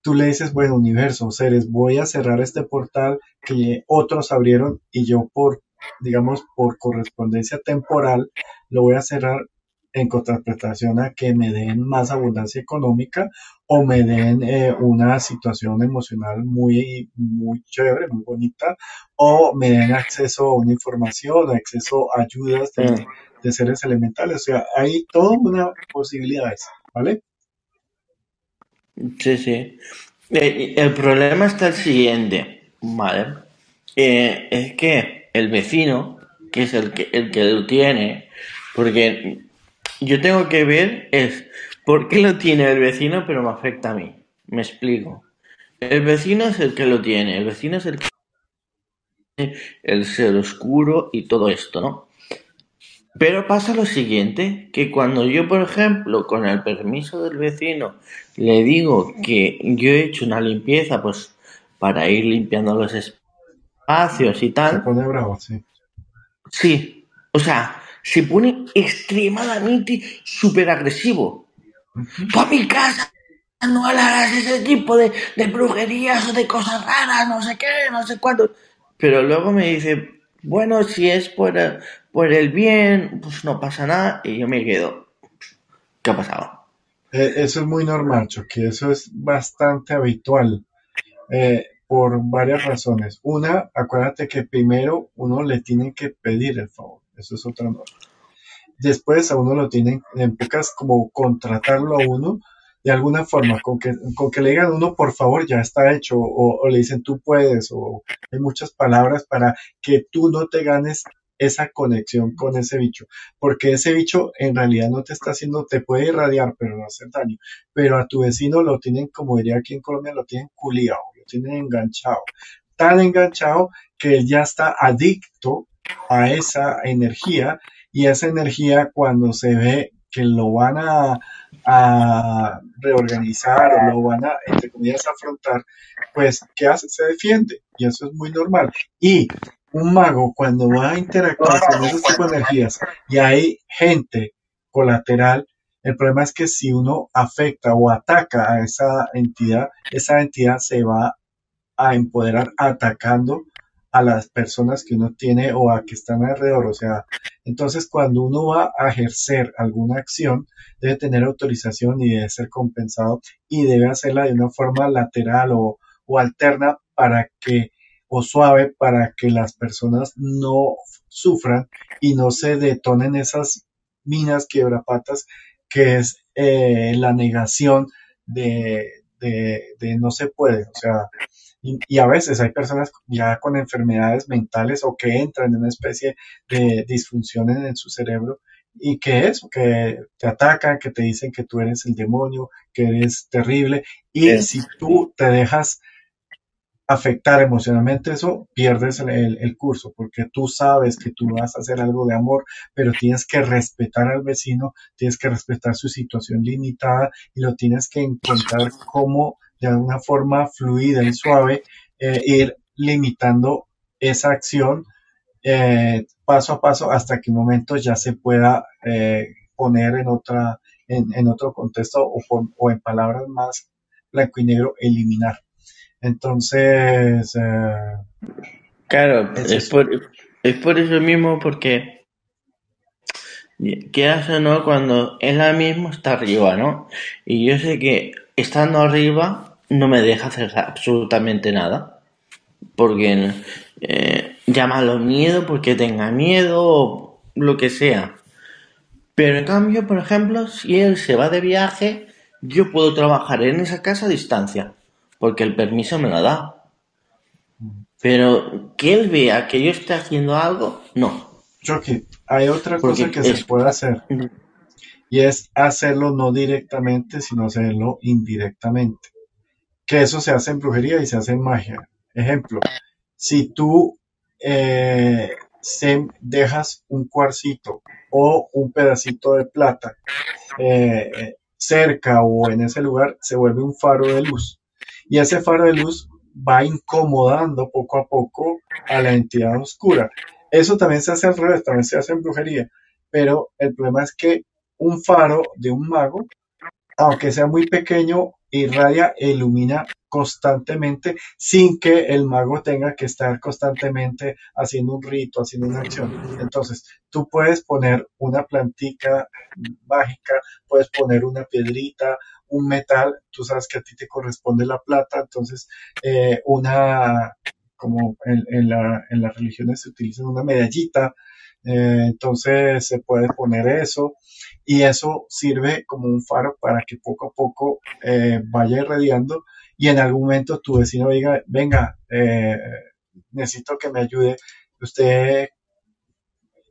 tú le dices, bueno, universo, seres, voy a cerrar este portal que otros abrieron y yo por, digamos, por correspondencia temporal, lo voy a cerrar en contraprestación a que me den más abundancia económica o me den eh, una situación emocional muy, muy chévere, muy bonita, o me den acceso a una información, acceso a ayudas de, mm. de seres elementales. O sea, hay toda una posibilidades, ¿vale? Sí, sí. Eh, el problema está el siguiente, ¿vale? Eh, es que el vecino, que es el que, el que lo tiene, porque yo tengo que ver es por qué lo tiene el vecino pero me afecta a mí. Me explico. El vecino es el que lo tiene, el vecino es el que tiene el ser oscuro y todo esto, ¿no? Pero pasa lo siguiente, que cuando yo, por ejemplo, con el permiso del vecino, le digo que yo he hecho una limpieza, pues, para ir limpiando los espacios y tal. Se pone bravo, sí. Sí, o sea, se pone extremadamente súper agresivo. a mi casa no harás ese tipo de, de brujerías o de cosas raras, no sé qué, no sé cuánto. Pero luego me dice, bueno, si es por, por el bien, pues no pasa nada y yo me quedo. ¿Qué ha pasado? Eh, eso es muy normal, que eso es bastante habitual eh, por varias razones. Una, acuérdate que primero uno le tiene que pedir el favor, eso es otra norma. Después a uno lo tienen, en pocas como contratarlo a uno de alguna forma, con que, con que le digan uno, por favor, ya está hecho, o, le dicen tú puedes, o hay muchas palabras para que tú no te ganes esa conexión con ese bicho, porque ese bicho en realidad no te está haciendo, te puede irradiar, pero no hacer daño, pero a tu vecino lo tienen, como diría aquí en Colombia, lo tienen culiado, lo tienen enganchado, tan enganchado que él ya está adicto a esa energía y esa energía cuando se ve que lo van a, reorganizar o lo van a, entre comillas, afrontar, pues, ¿qué hace? Se defiende. Y eso es muy normal. Y un mago, cuando va a interactuar con esos tipos de energías y hay gente colateral, el problema es que si uno afecta o ataca a esa entidad, esa entidad se va a empoderar atacando a las personas que uno tiene o a que están alrededor. O sea, entonces cuando uno va a ejercer alguna acción, debe tener autorización y debe ser compensado y debe hacerla de una forma lateral o, o alterna para que o suave para que las personas no sufran y no se detonen esas minas quiebrapatas que es eh, la negación de, de, de, no se puede. O sea, Y, a veces hay personas ya con enfermedades mentales o que entran en una especie de disfunción en su cerebro y que es, que te atacan, que te dicen que tú eres el demonio, que eres terrible. Y si tú te dejas afectar emocionalmente eso, pierdes el, curso, porque tú sabes que tú vas a hacer algo de amor, pero tienes que respetar al vecino, tienes que respetar su situación limitada y lo tienes que encontrar de alguna forma fluida y suave, eh, ir limitando esa acción eh, paso a paso hasta que un momento ya se pueda eh, poner en otra en, otro contexto o, o en palabras más blanco y negro eliminar. Entonces, claro, es, por, es por eso mismo, porque quieras o no, cuando es la misma está arriba, ¿no? Y yo sé que estando arriba no me deja hacer absolutamente nada. Porque eh, llámalo miedo, porque tenga miedo, o lo que sea. Pero en cambio, por ejemplo, si él se va de viaje, yo puedo trabajar en esa casa a distancia porque el permiso me lo da. Pero que él vea que yo esté haciendo algo, no. Chucky, hay otra cosa que se puede hacer. Y es hacerlo no directamente, sino hacerlo indirectamente. Que eso se hace en brujería y se hace en magia. Ejemplo, si tú eh, dejas un cuarcito o un pedacito de plata eh, cerca o en ese lugar, se vuelve un faro de luz y ese faro de luz va incomodando poco a poco a la entidad oscura. Eso también se hace al revés, también se hace en brujería, pero el problema es que un faro de un mago, aunque sea muy pequeño, irradia e ilumina constantemente sin que el mago tenga que estar constantemente haciendo un rito, haciendo una acción. Entonces, tú puedes poner una plantica mágica, puedes poner una piedrita, un metal, tú sabes que a ti te corresponde la plata, entonces eh, una, como en, la, en, las religiones se utiliza una medallita, eh, entonces se puede poner eso y eso sirve como un faro para que poco a poco eh, vaya irradiando y en algún momento tu vecino diga, venga, necesito que me ayude, usted,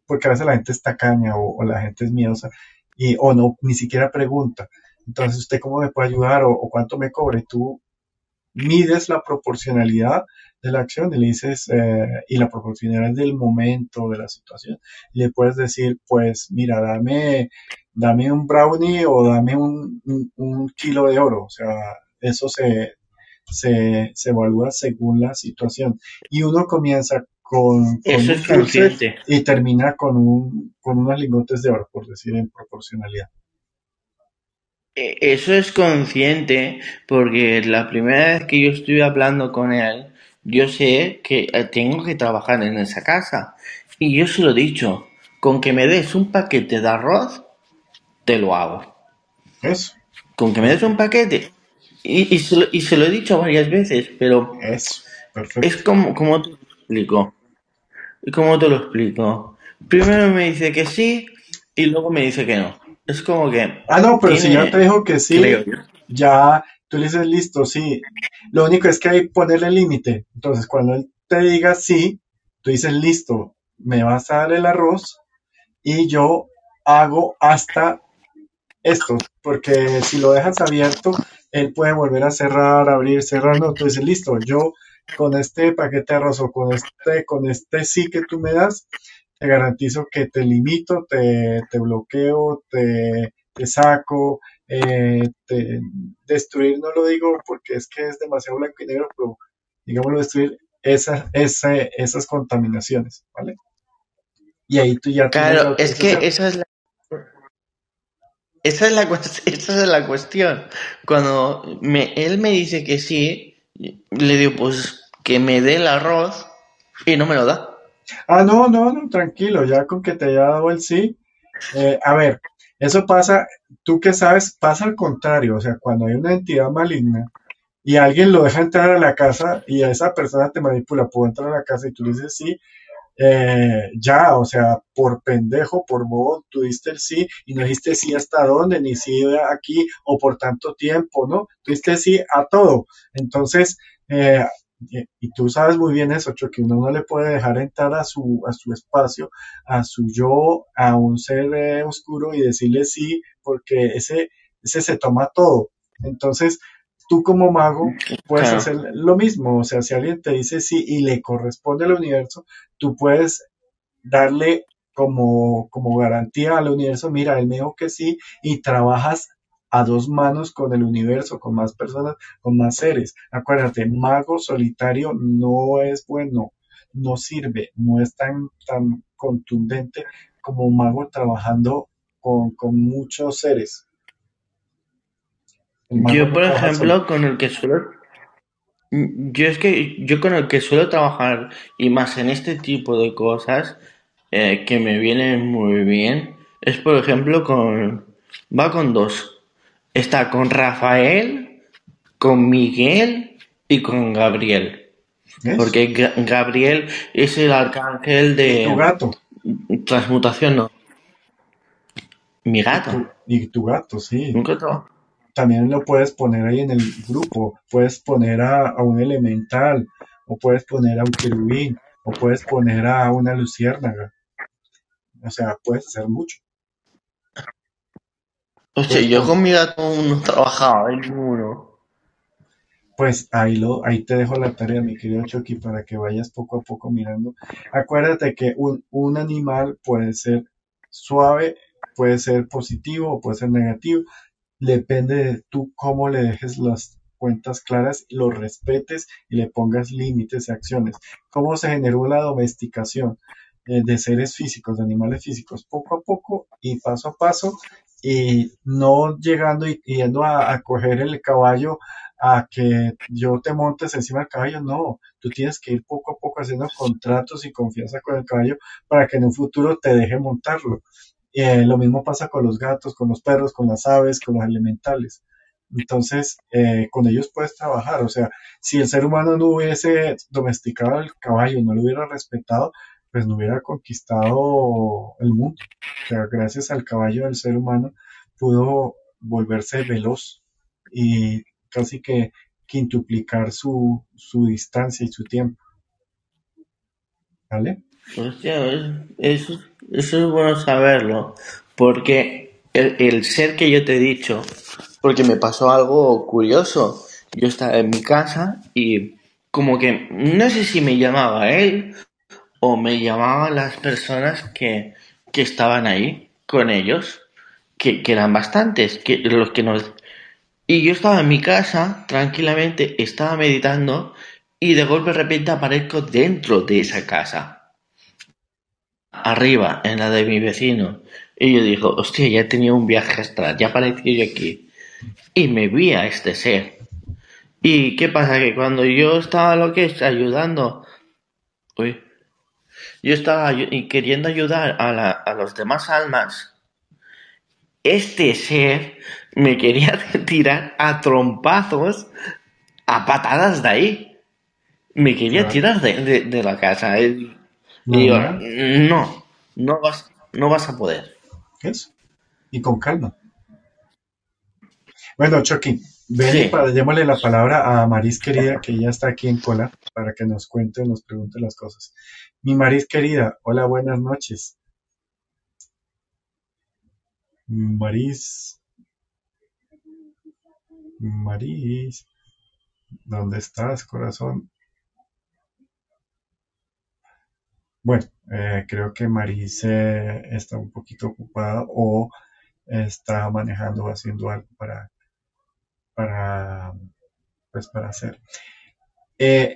porque a veces la gente está caña o, o la gente es miedosa y, o no, ni siquiera pregunta. Entonces, ¿usted cómo me puede ayudar o, cuánto me cobre? Tú mides la proporcionalidad de la acción y le dices, eh, y la proporcionalidad del momento, de la situación. Y le puedes decir, pues, mira, dame, dame un brownie o dame un, kilo de oro. O sea, eso se, se, evalúa según la situación. Y uno comienza con, un y termina con, un, con unos lingotes de oro, por decir en proporcionalidad. E, eso es consciente porque la primera vez que yo estuve hablando con él, yo sé que eh, tengo que trabajar en esa casa. Y yo se lo he dicho, con que me des un paquete de arroz, te lo hago. Eso. Con que me des un paquete. Y, y, se, lo, y se lo he dicho varias veces, pero es, perfecto. es como, como te lo explico. ¿Cómo te lo explico? Primero me dice que sí y luego me dice que no. Es como que. Ah, no, pero si ya te dijo que sí, ya tú le dices listo, sí. Lo único es que hay que ponerle límite. Entonces, cuando él te diga sí, tú dices listo, me vas a dar el arroz y yo hago hasta esto, porque si lo dejas abierto, él puede volver a cerrar, abrir, cerrar, no, tú dices listo, yo con este paquete de arroz o con este, con este sí que tú me das, te garantizo que te limito, te, bloqueo, te, saco, eh, destruir no lo digo porque es que es demasiado blanco y negro, pero digámoslo, destruir esas, esas contaminaciones, ¿vale? Y ahí tú ya... Claro, es que esa es la... Esa es la, esa es la cuestión. Cuando me, él me dice que sí, le digo, pues que me dé el arroz y no me lo da. Ah, no, no, no, tranquilo, ya con que te haya dado el sí. Eh, a ver, eso pasa, tú que sabes, pasa al contrario, o sea, cuando hay una entidad maligna y alguien lo deja entrar a la casa y a esa persona te manipula, puedo entrar a la casa y tú dices sí, eh, ya, o sea, por pendejo, por bobo, tú diste el sí y no dijiste sí hasta dónde, ni sí aquí o por tanto tiempo, ¿no? Tú diste sí a todo. Entonces, eh, Y, tú sabes muy bien eso, que uno no le puede dejar entrar a su, a su espacio, a su yo, a un ser eh, oscuro y decirle sí, porque ese, ese se toma todo. Entonces, tú como mago puedes hacer lo mismo. O sea, si alguien te dice sí y le corresponde al universo, tú puedes darle como, como garantía al universo, mira, él me dijo que sí, y trabajas a dos manos con el universo, con más personas, con más seres. Acuérdate, mago solitario no es bueno, no sirve, no es tan, tan contundente como un mago trabajando con, muchos seres. Yo, por ejemplo, con el que suelo yo es que yo con el que suelo trabajar y más en este tipo de cosas eh, que me vienen muy bien es por ejemplo con va con dos Está con Rafael, con Miguel y con Gabriel. Porque Gabriel es el arcángel de. tu gato? Transmutación, no. Mi gato. Y tu, gato, sí. También lo puedes poner ahí en el grupo. Puedes poner a, a un elemental, o puedes poner a un querubín, o puedes poner a una luciérnaga. O sea, puedes hacer mucho. Yo con mi gato no trabajaba ninguno. Pues ahí, lo, ahí te dejo la tarea, mi querido Chucky, para que vayas poco a poco mirando. Acuérdate que un, un animal puede ser suave, puede ser positivo o puede ser negativo. Depende de tú cómo le dejes las cuentas claras, lo respetes y le pongas límites y acciones. ¿Cómo se generó la domesticación eh, de seres físicos, de animales físicos? Poco a poco y paso a paso y no llegando y yendo a, coger el caballo a que yo te montes encima del caballo, no, tú tienes que ir poco a poco haciendo contratos y confianza con el caballo para que en un futuro te deje montarlo. eh, lo mismo pasa con los gatos, con los perros, con las aves, con los elementales. Entonces, eh, con ellos puedes trabajar. O sea, si el ser humano no hubiese domesticado al caballo, no lo hubiera respetado, pues no hubiera conquistado el mundo. Gracias al caballo del ser humano pudo volverse veloz y casi que quintuplicar su, su distancia y su tiempo. ¿Vale? Hostia, eso, eso es bueno saberlo, porque el, ser que yo te he dicho, porque me pasó algo curioso. Yo estaba en mi casa y como que no sé si me llamaba él o me llamaban las personas que, que estaban ahí con ellos, que, que, eran bastantes, que los que nos... Y yo estaba en mi casa, tranquilamente, estaba meditando y de golpe de repente aparezco dentro de esa casa. Arriba, en la de mi vecino. Y yo digo, hostia, ya he tenido un viaje astral, ya aparecí yo aquí. Y me vi a este ser. ¿Y qué pasa? Que cuando yo estaba lo que es ayudando... Uy, yo estaba queriendo ayudar a, la, a los demás almas. Este ser me quería tirar a trompazos, a patadas de ahí. Me quería tirar de, de, la casa. Y yo, no, no vas, no vas a poder. Eso. Y con calma. Bueno, Chucky, ven para démosle la palabra a Maris querida, que ya está aquí en cola, para que nos cuente, nos pregunte las cosas. Mi Maris querida, hola, buenas noches. Maris. Maris. ¿Dónde estás, corazón? Bueno, eh, creo que Maris eh, está un poquito ocupada o está manejando o haciendo algo para, para, pues para hacer. Eh,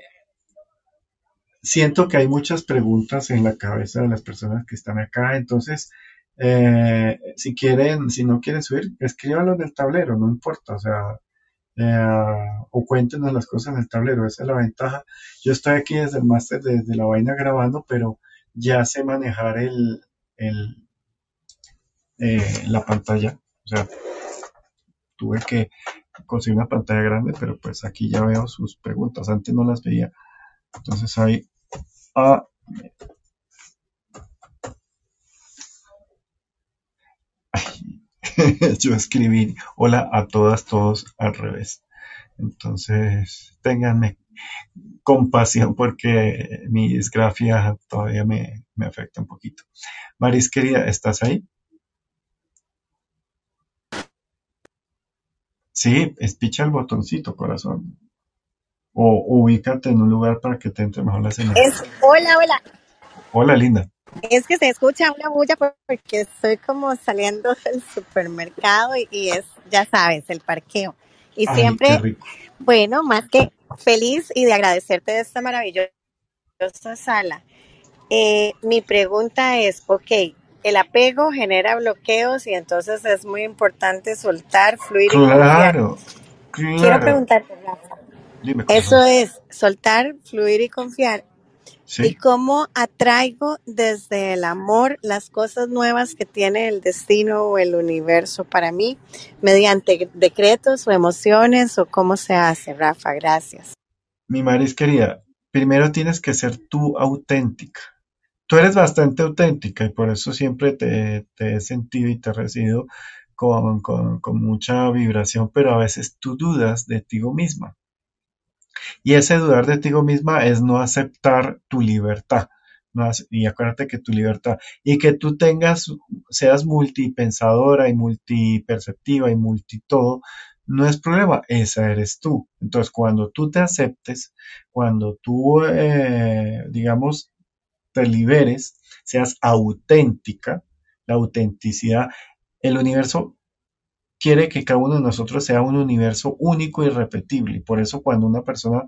siento que hay muchas preguntas en la cabeza de las personas que están acá, entonces, eh, si quieren, si no quieren subir, escríbanlo en el tablero, no importa, o sea, eh, o cuéntenos las cosas en el tablero, esa es la ventaja. Yo estoy aquí desde el máster, desde la vaina grabando, pero ya sé manejar el, el eh, la pantalla, o sea, tuve que conseguir una pantalla grande, pero pues aquí ya veo sus preguntas, antes no las veía. Entonces ahí Ah. Yo escribí hola a todas, todos al revés. Entonces, ténganme, compasión porque mi disgrafia todavía me, me afecta un poquito. Maris, querida, ¿estás ahí? Sí, espicha el botoncito, corazón. O ubícate en un lugar para que te entre mejor la señal. Es, hola, hola. Hola, linda. Es que se escucha una bulla porque estoy como saliendo del supermercado y, y es, ya sabes, el parqueo. Y Ay, siempre, bueno, más que feliz y de agradecerte de esta maravillosa sala. Eh, mi pregunta es, ok, el apego genera bloqueos y entonces es muy importante soltar, fluir y confiar. Claro, Quiero claro. preguntarte, Rafa, Dime, eso es soltar, fluir y confiar. ¿Y cómo atraigo desde el amor las cosas nuevas que tiene el destino o el universo para mí? ¿Mediante decretos o emociones o cómo se hace, Rafa? Gracias. mi Maris querida, primero tienes que ser tú auténtica. Tú eres bastante auténtica y por eso siempre te, te he sentido y te he recibido con, con, con mucha vibración, pero a veces tú dudas de ti misma. Y ese dudar de ti misma es no aceptar tu libertad. Y acuérdate que tu libertad y que tú tengas, seas multipensadora y multiperceptiva y multi todo, no es problema, esa eres tú. Entonces, cuando tú te aceptes, cuando tú, eh, digamos, te liberes, seas auténtica, la autenticidad, el universo quiere que cada uno de nosotros sea un universo único y repetible. Por eso cuando una persona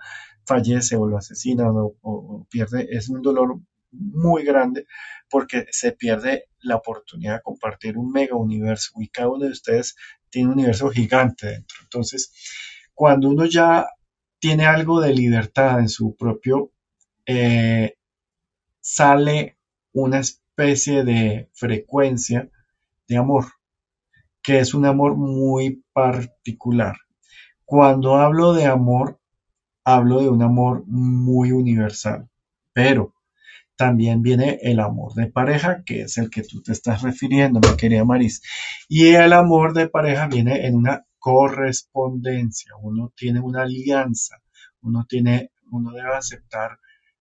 fallece o lo o- o pierde, es un dolor muy grande porque se pierde la oportunidad de compartir un mega universo y cada uno de ustedes tiene un universo gigante dentro. Entonces, cuando uno ya tiene algo de libertad en su propio, eh, sale una especie de frecuencia de amor, que es un amor muy particular. Cuando hablo de amor, hablo de un amor muy universal, pero también viene el amor de pareja, que es el que tú te estás refiriendo, mi querida Maris. Y el amor de pareja viene en una correspondencia, uno tiene una alianza, uno tiene, uno debe aceptar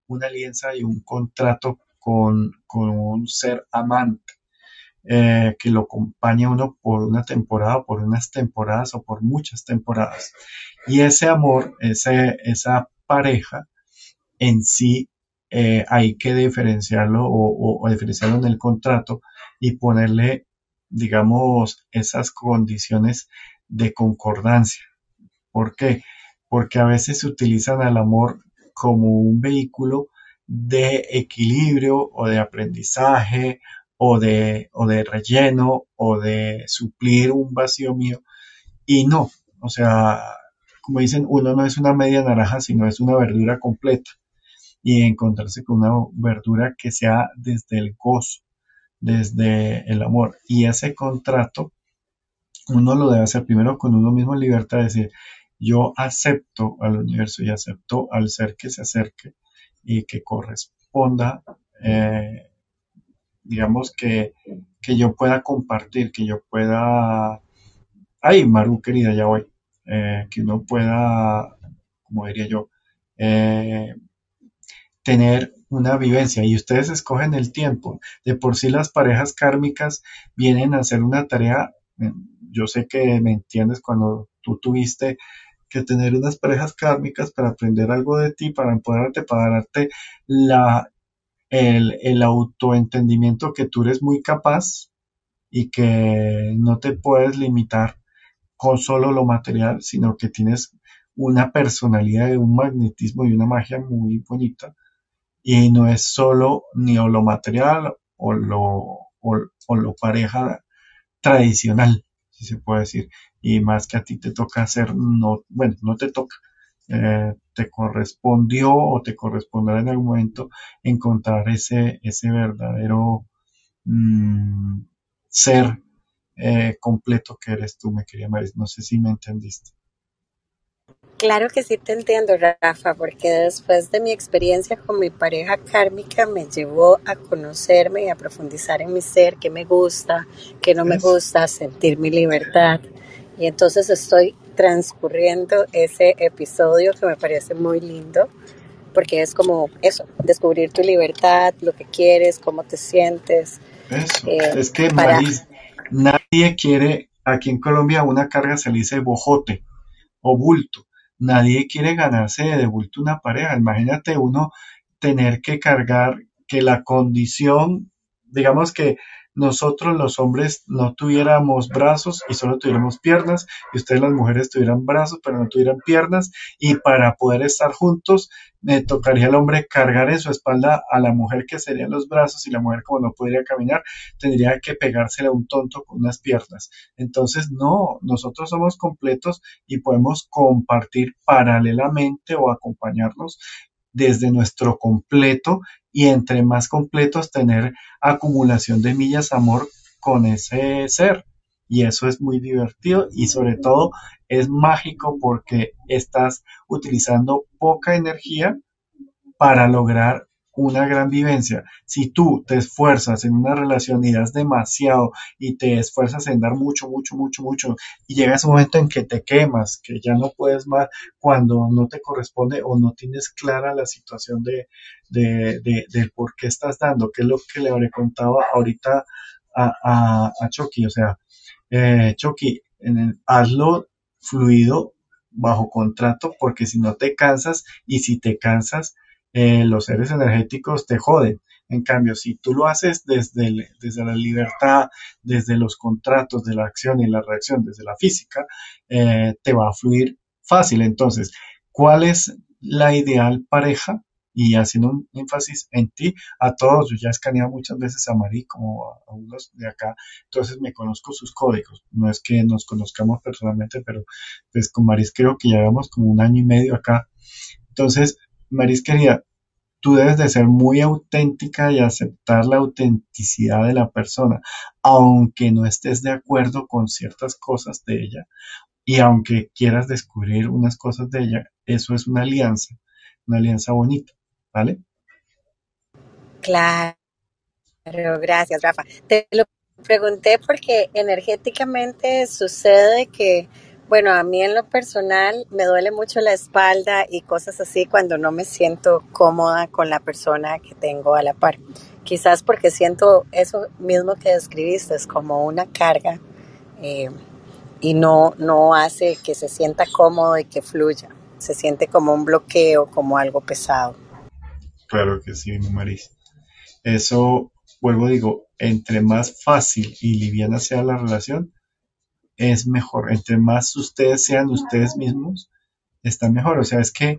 una alianza y un contrato con, con un ser amante eh, que lo acompaña uno por una temporada, por unas temporadas o por muchas temporadas. Y ese amor, ese, esa pareja en sí, eh, hay que diferenciarlo o, o- o diferenciarlo en el contrato y ponerle, digamos, esas condiciones de concordancia. ¿Por qué? Porque a veces se utilizan al amor como un vehículo de equilibrio o de aprendizaje o de, o de relleno o de suplir un vacío mío y no, o sea, como dicen, uno no es una media naranja, sino es una verdura completa y encontrarse con una verdura que sea desde el gozo, desde el amor. Y ese contrato uno lo debe hacer primero con uno mismo en libertad, de decir, yo acepto al universo y acepto al ser que se acerque y que corresponda, eh, digamos, que, que yo pueda compartir, que yo pueda, ay, Maru querida, ya voy, eh, que uno pueda, como diría yo, eh, tener una vivencia y ustedes escogen el tiempo. De por sí las parejas kármicas vienen a hacer una tarea, eh, yo sé que me entiendes cuando tú tuviste que tener unas parejas kármicas para aprender algo de ti, para empoderarte, para darte la, el, el autoentendimiento que tú eres muy capaz y que no te puedes limitar con solo lo material, sino que tienes una personalidad, un magnetismo y una magia muy bonita. Y no es solo ni o lo material o lo, o lo pareja tradicional, si se puede decir, y más que a ti te toca hacer, no, bueno, no te toca, eh, te correspondió o te corresponderá en algún momento encontrar ese, ese verdadero mm, ser eh, completo que eres tú, me quería Maris, no sé si me entendiste. Claro que sí te entiendo, Rafa, porque después de mi experiencia con mi pareja kármica me llevó a conocerme y a profundizar en mi ser, qué me gusta, qué no me gusta, sentir mi libertad. Y entonces estoy transcurriendo ese episodio que me parece muy lindo porque es como eso, descubrir tu libertad, lo que quieres, cómo te sientes. Eso, eh, es que Maris, nadie quiere, aquí en Colombia una carga se le dice bojote o bulto. Nadie quiere ganarse de bulto una pareja. Imagínate uno tener que cargar que la condición, digamos que nosotros los hombres no tuviéramos brazos y solo tuviéramos piernas, y ustedes las mujeres tuvieran brazos pero no tuvieran piernas, y para poder estar juntos me tocaría al hombre cargar en su espalda a la mujer que serían los brazos y la mujer como no podría caminar tendría que pegársela a un tonto con unas piernas. Entonces no, nosotros somos completos y podemos compartir paralelamente o acompañarnos desde nuestro completo y entre más completos tener acumulación de millas amor con ese ser. Y eso es muy divertido y sobre todo es mágico porque estás utilizando poca energía para lograr una gran vivencia. Si tú te esfuerzas en una relación y das demasiado y te esfuerzas en dar mucho, mucho, mucho, mucho y llega ese momento en que te quemas, que ya no puedes más cuando no te corresponde o no tienes clara la situación de, de, de, del por qué estás dando, que es lo que le habré contado ahorita a, a, a Chucky. O sea, eh, Chucky, en el, hazlo fluido bajo contrato porque si no te cansas y si te cansas eh, los seres energéticos te joden. En cambio, si tú lo haces desde, desde la libertad, desde los contratos de la acción y la reacción, desde la física, eh, te va a fluir fácil. Entonces, ¿cuál es la ideal pareja? Y haciendo un énfasis en ti, a todos, yo ya he escaneado muchas veces a Marí como a unos de acá, entonces me conozco sus códigos. No es que nos conozcamos personalmente, pero pues con Maris creo que llevamos como un año y medio acá. Entonces, Maris querida, tú debes de ser muy auténtica y aceptar la autenticidad de la persona, aunque no estés de acuerdo con ciertas cosas de ella y aunque quieras descubrir unas cosas de ella, eso es una alianza, una alianza bonita, ¿vale? Claro, gracias, Rafa. Te lo pregunté porque energéticamente sucede que bueno, a mí en lo personal me duele mucho la espalda y cosas así cuando no me siento cómoda con la persona que tengo a la par. Quizás porque siento eso mismo que describiste, es como una carga eh, y no, no hace que se sienta cómodo y que fluya. Se siente como un bloqueo, como algo pesado. Claro que sí, Maris. Eso, vuelvo digo, entre más fácil y liviana sea la relación, es mejor. Entre más ustedes sean ustedes mismos, está mejor. O sea, es que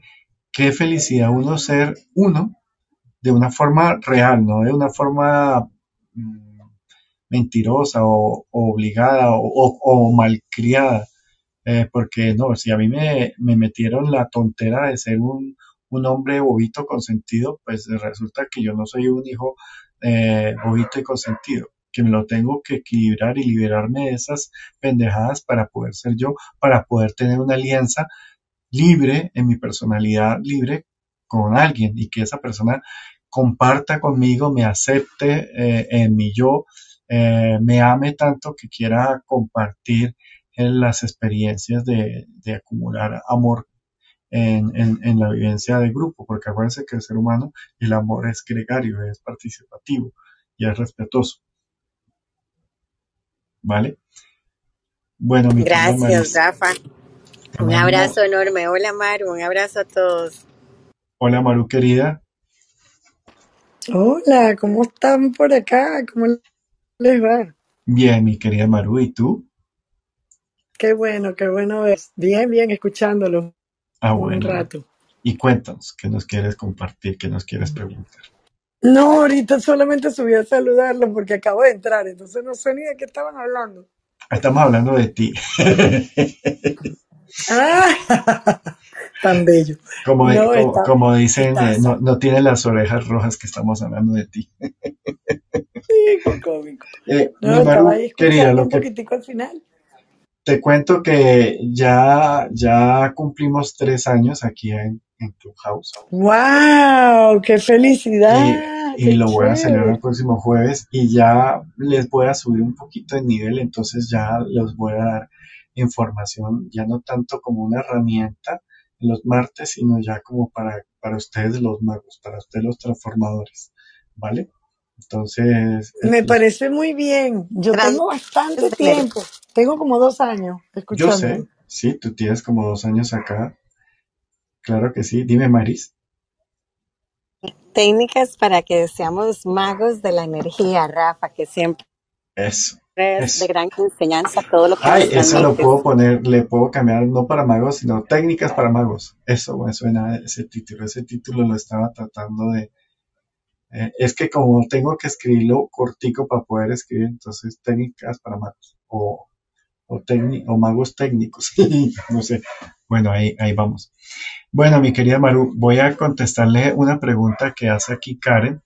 qué felicidad uno ser uno de una forma real, no de una forma mm, mentirosa o, obligada o, malcriada. Eh, porque no, si a mí me, metieron la tontera de ser un, hombre bobito consentido, pues resulta que yo no soy un hijo eh, bobito y consentido que me lo tengo que equilibrar y liberarme de esas pendejadas para poder ser yo, para poder tener una alianza libre en mi personalidad libre con alguien y que esa persona comparta conmigo, me acepte eh, en mi yo, eh, me ame tanto que quiera compartir en las experiencias de, acumular amor en, en, la vivencia de grupo, porque acuérdense que el ser humano, el amor es gregario, es participativo y es respetuoso. ¿Vale? Bueno, mi Gracias, Rafa. Un abrazo enorme. Hola, Maru. Un abrazo a todos. Hola, Maru, querida. Hola, ¿cómo están por acá? ¿Cómo les va? Bien, mi querida Maru. ¿Y tú? Qué bueno, qué bueno ver. Bien, bien, escuchándolo. Ah, bueno. Un rato. Y cuéntanos, ¿qué nos quieres compartir? ¿Qué nos quieres preguntar? No, ahorita solamente subí a saludarlo porque acabo de entrar, entonces no sé ni de qué estaban hablando. Estamos hablando de ti. ah, tan bello. Como, como, dicen, eh, no, no tiene las orejas rojas que estamos hablando de ti. sí, qué cómico. Eh, no, estaba ahí querida, un poquitico al final. Te cuento que ya, ya cumplimos tres años aquí en, en Clubhouse. ¡Wow! ¡Qué felicidad! y lo voy a celebrar el próximo jueves y ya les voy a subir un poquito de nivel, entonces ya les voy a dar información, ya no tanto como una herramienta, los martes, sino ya como para, para ustedes los magos, para ustedes los transformadores, ¿vale? Entonces... Me parece muy bien. Yo tengo bastante tiempo. Tengo como dos años escuchando. Yo sé, sí, tú tienes como dos años acá. Claro que sí. Dime, Maris. Técnicas para que seamos magos de la energía, Rafa, que siempre Eso. es de gran enseñanza todo lo que Ay, eso lo puedo poner, le puedo cambiar no para magos, sino técnicas para magos. Eso me suena ese título. Ese título lo estaba tratando de... eh, es que como tengo que escribirlo cortico para poder escribir, entonces técnicas para magos. O, magos técnicos. no sé. Bueno, ahí, ahí vamos. Bueno, mi querida Maru, voy a contestarle una pregunta que hace aquí Karen.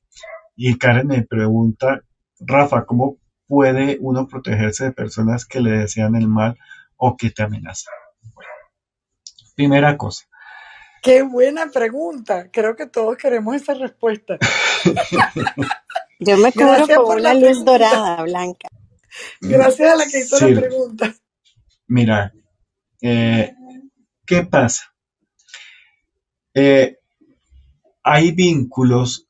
Y Karen me pregunta, Rafa, ¿cómo puede uno protegerse de personas que le desean el mal o que te amenazan? Bueno, primera cosa, Qué buena pregunta. Creo que todos queremos esa respuesta. Yo me cubro Gracias con por una la luz pregunta. dorada, blanca. Gracias a la que hizo Sí. la pregunta. mira, eh, ¿qué pasa? Eh, hay vínculos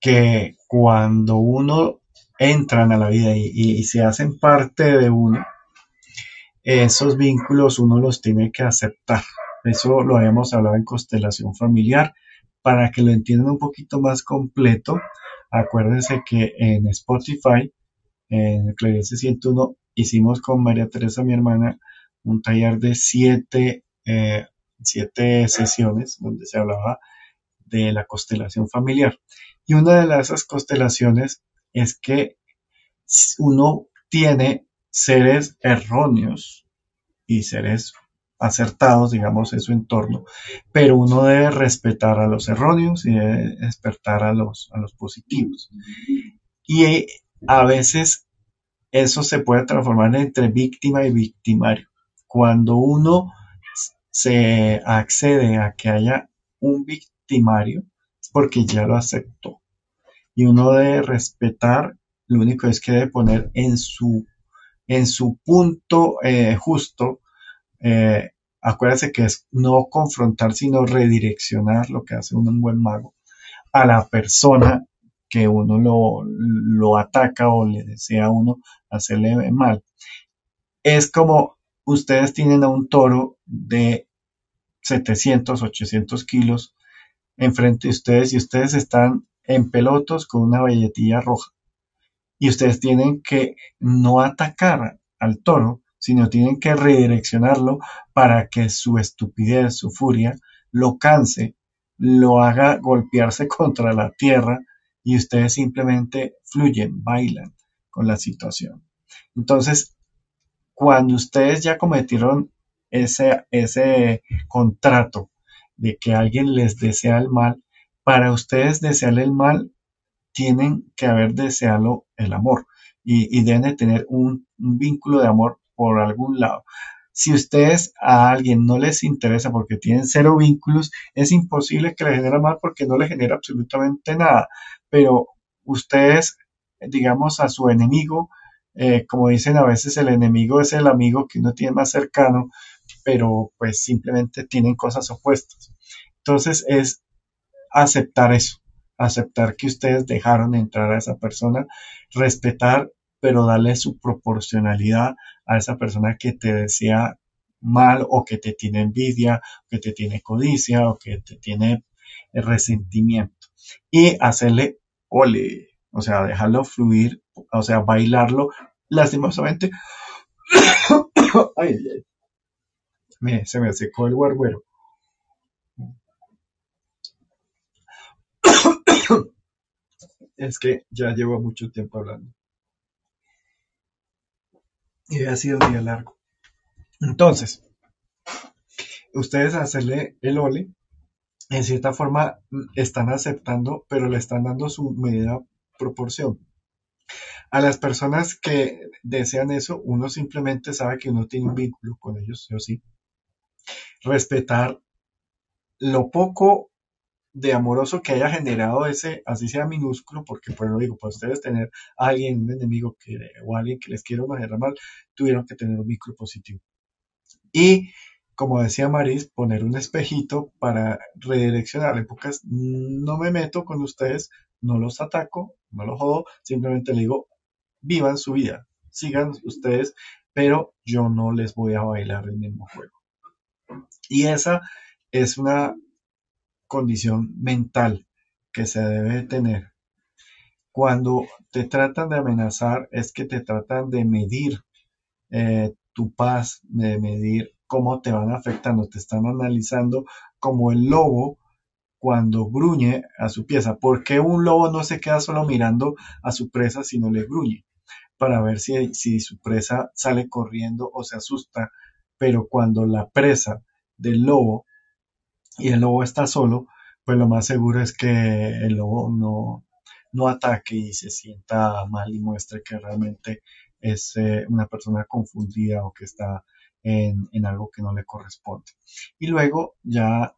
que cuando uno entran a la vida y, y- y se hacen parte de uno, esos vínculos uno los tiene que aceptar. Eso lo habíamos hablado en constelación familiar. Para que lo entiendan un poquito más completo, acuérdense que en Spotify, en Clarice 101, hicimos con María Teresa, mi hermana, un taller de siete, eh, siete sesiones donde se hablaba de la constelación familiar. Y una de esas constelaciones es que uno tiene seres erróneos y seres acertados, digamos, en su entorno, pero uno debe respetar a los erróneos y debe despertar a los, a los positivos. Y eh, a veces eso se puede transformar entre víctima y victimario. Cuando uno se accede a que haya un victimario, es porque ya lo aceptó. Y uno debe respetar, lo único es que debe poner en su, en su punto eh, justo, eh, acuérdense que es no confrontar, sino redireccionar lo que hace un buen mago a la persona que uno lo, ataca o le desea a uno hacerle mal. Es como ustedes tienen a un toro de 700, 800 kilos enfrente de ustedes y ustedes están en pelotos con una valletilla roja. Y ustedes tienen que no atacar al toro, sino tienen que redireccionarlo para que su estupidez, su furia, lo canse, lo haga golpearse contra la tierra y ustedes simplemente fluyen, bailan con la situación. Entonces, cuando ustedes ya cometieron ese, ese contrato de que alguien les desea el mal, para ustedes desearle el mal, tienen que haber deseado el amor y, deben de tener un vínculo de amor por algún lado. Si ustedes a alguien no les interesa porque tienen cero vínculos, es imposible que le genere mal porque no le genera absolutamente nada. Pero ustedes, digamos, a su enemigo, eh, como dicen a veces, el enemigo es el amigo que uno tiene más cercano, pero pues simplemente tienen cosas opuestas. Entonces es aceptar eso, aceptar que ustedes dejaron entrar a esa persona, respetar, pero darle su proporcionalidad a esa persona que te desea mal o que te tiene envidia, que te tiene codicia o que te tiene resentimiento. Y hacerle ole, o sea, dejarlo fluir, o sea, bailarlo lastimosamente. ay, ay. Mire, se me secó el guarguero. es que ya llevo mucho tiempo hablando. Y ha sido un día largo. Entonces, ustedes hacerle el ole, en cierta forma están aceptando, pero le están dando su medida proporción. A las personas que desean eso, uno simplemente sabe que uno tiene un vínculo con ellos, sí o sí. Respetar lo poco de amoroso que haya generado ese, así sea minúsculo, porque pues lo digo, para ustedes tener a alguien, un enemigo que, o alguien que les quiera generar mal, tuvieron que tener un vínculo positivo. Y como decía Maris, poner un espejito para redireccionar. En pocas, no me meto con ustedes, no los ataco, no los jodo, simplemente le digo, vivan su vida, sigan ustedes, pero yo no les voy a bailar el mismo juego. Y esa es una condición mental que se debe tener. Cuando te tratan de amenazar es que te tratan de medir eh, tu paz, de medir cómo te van afectando, te están analizando como el lobo cuando gruñe a su pieza. ¿Por qué un lobo no se queda solo mirando a su presa sino le gruñe? Para ver si, si su presa sale corriendo o se asusta. Pero cuando la presa del lobo y el lobo está solo, pues lo más seguro es que el lobo no, no ataque y se sienta mal y muestre que realmente es eh, una persona confundida o que está en, en, algo que no le corresponde. Y luego ya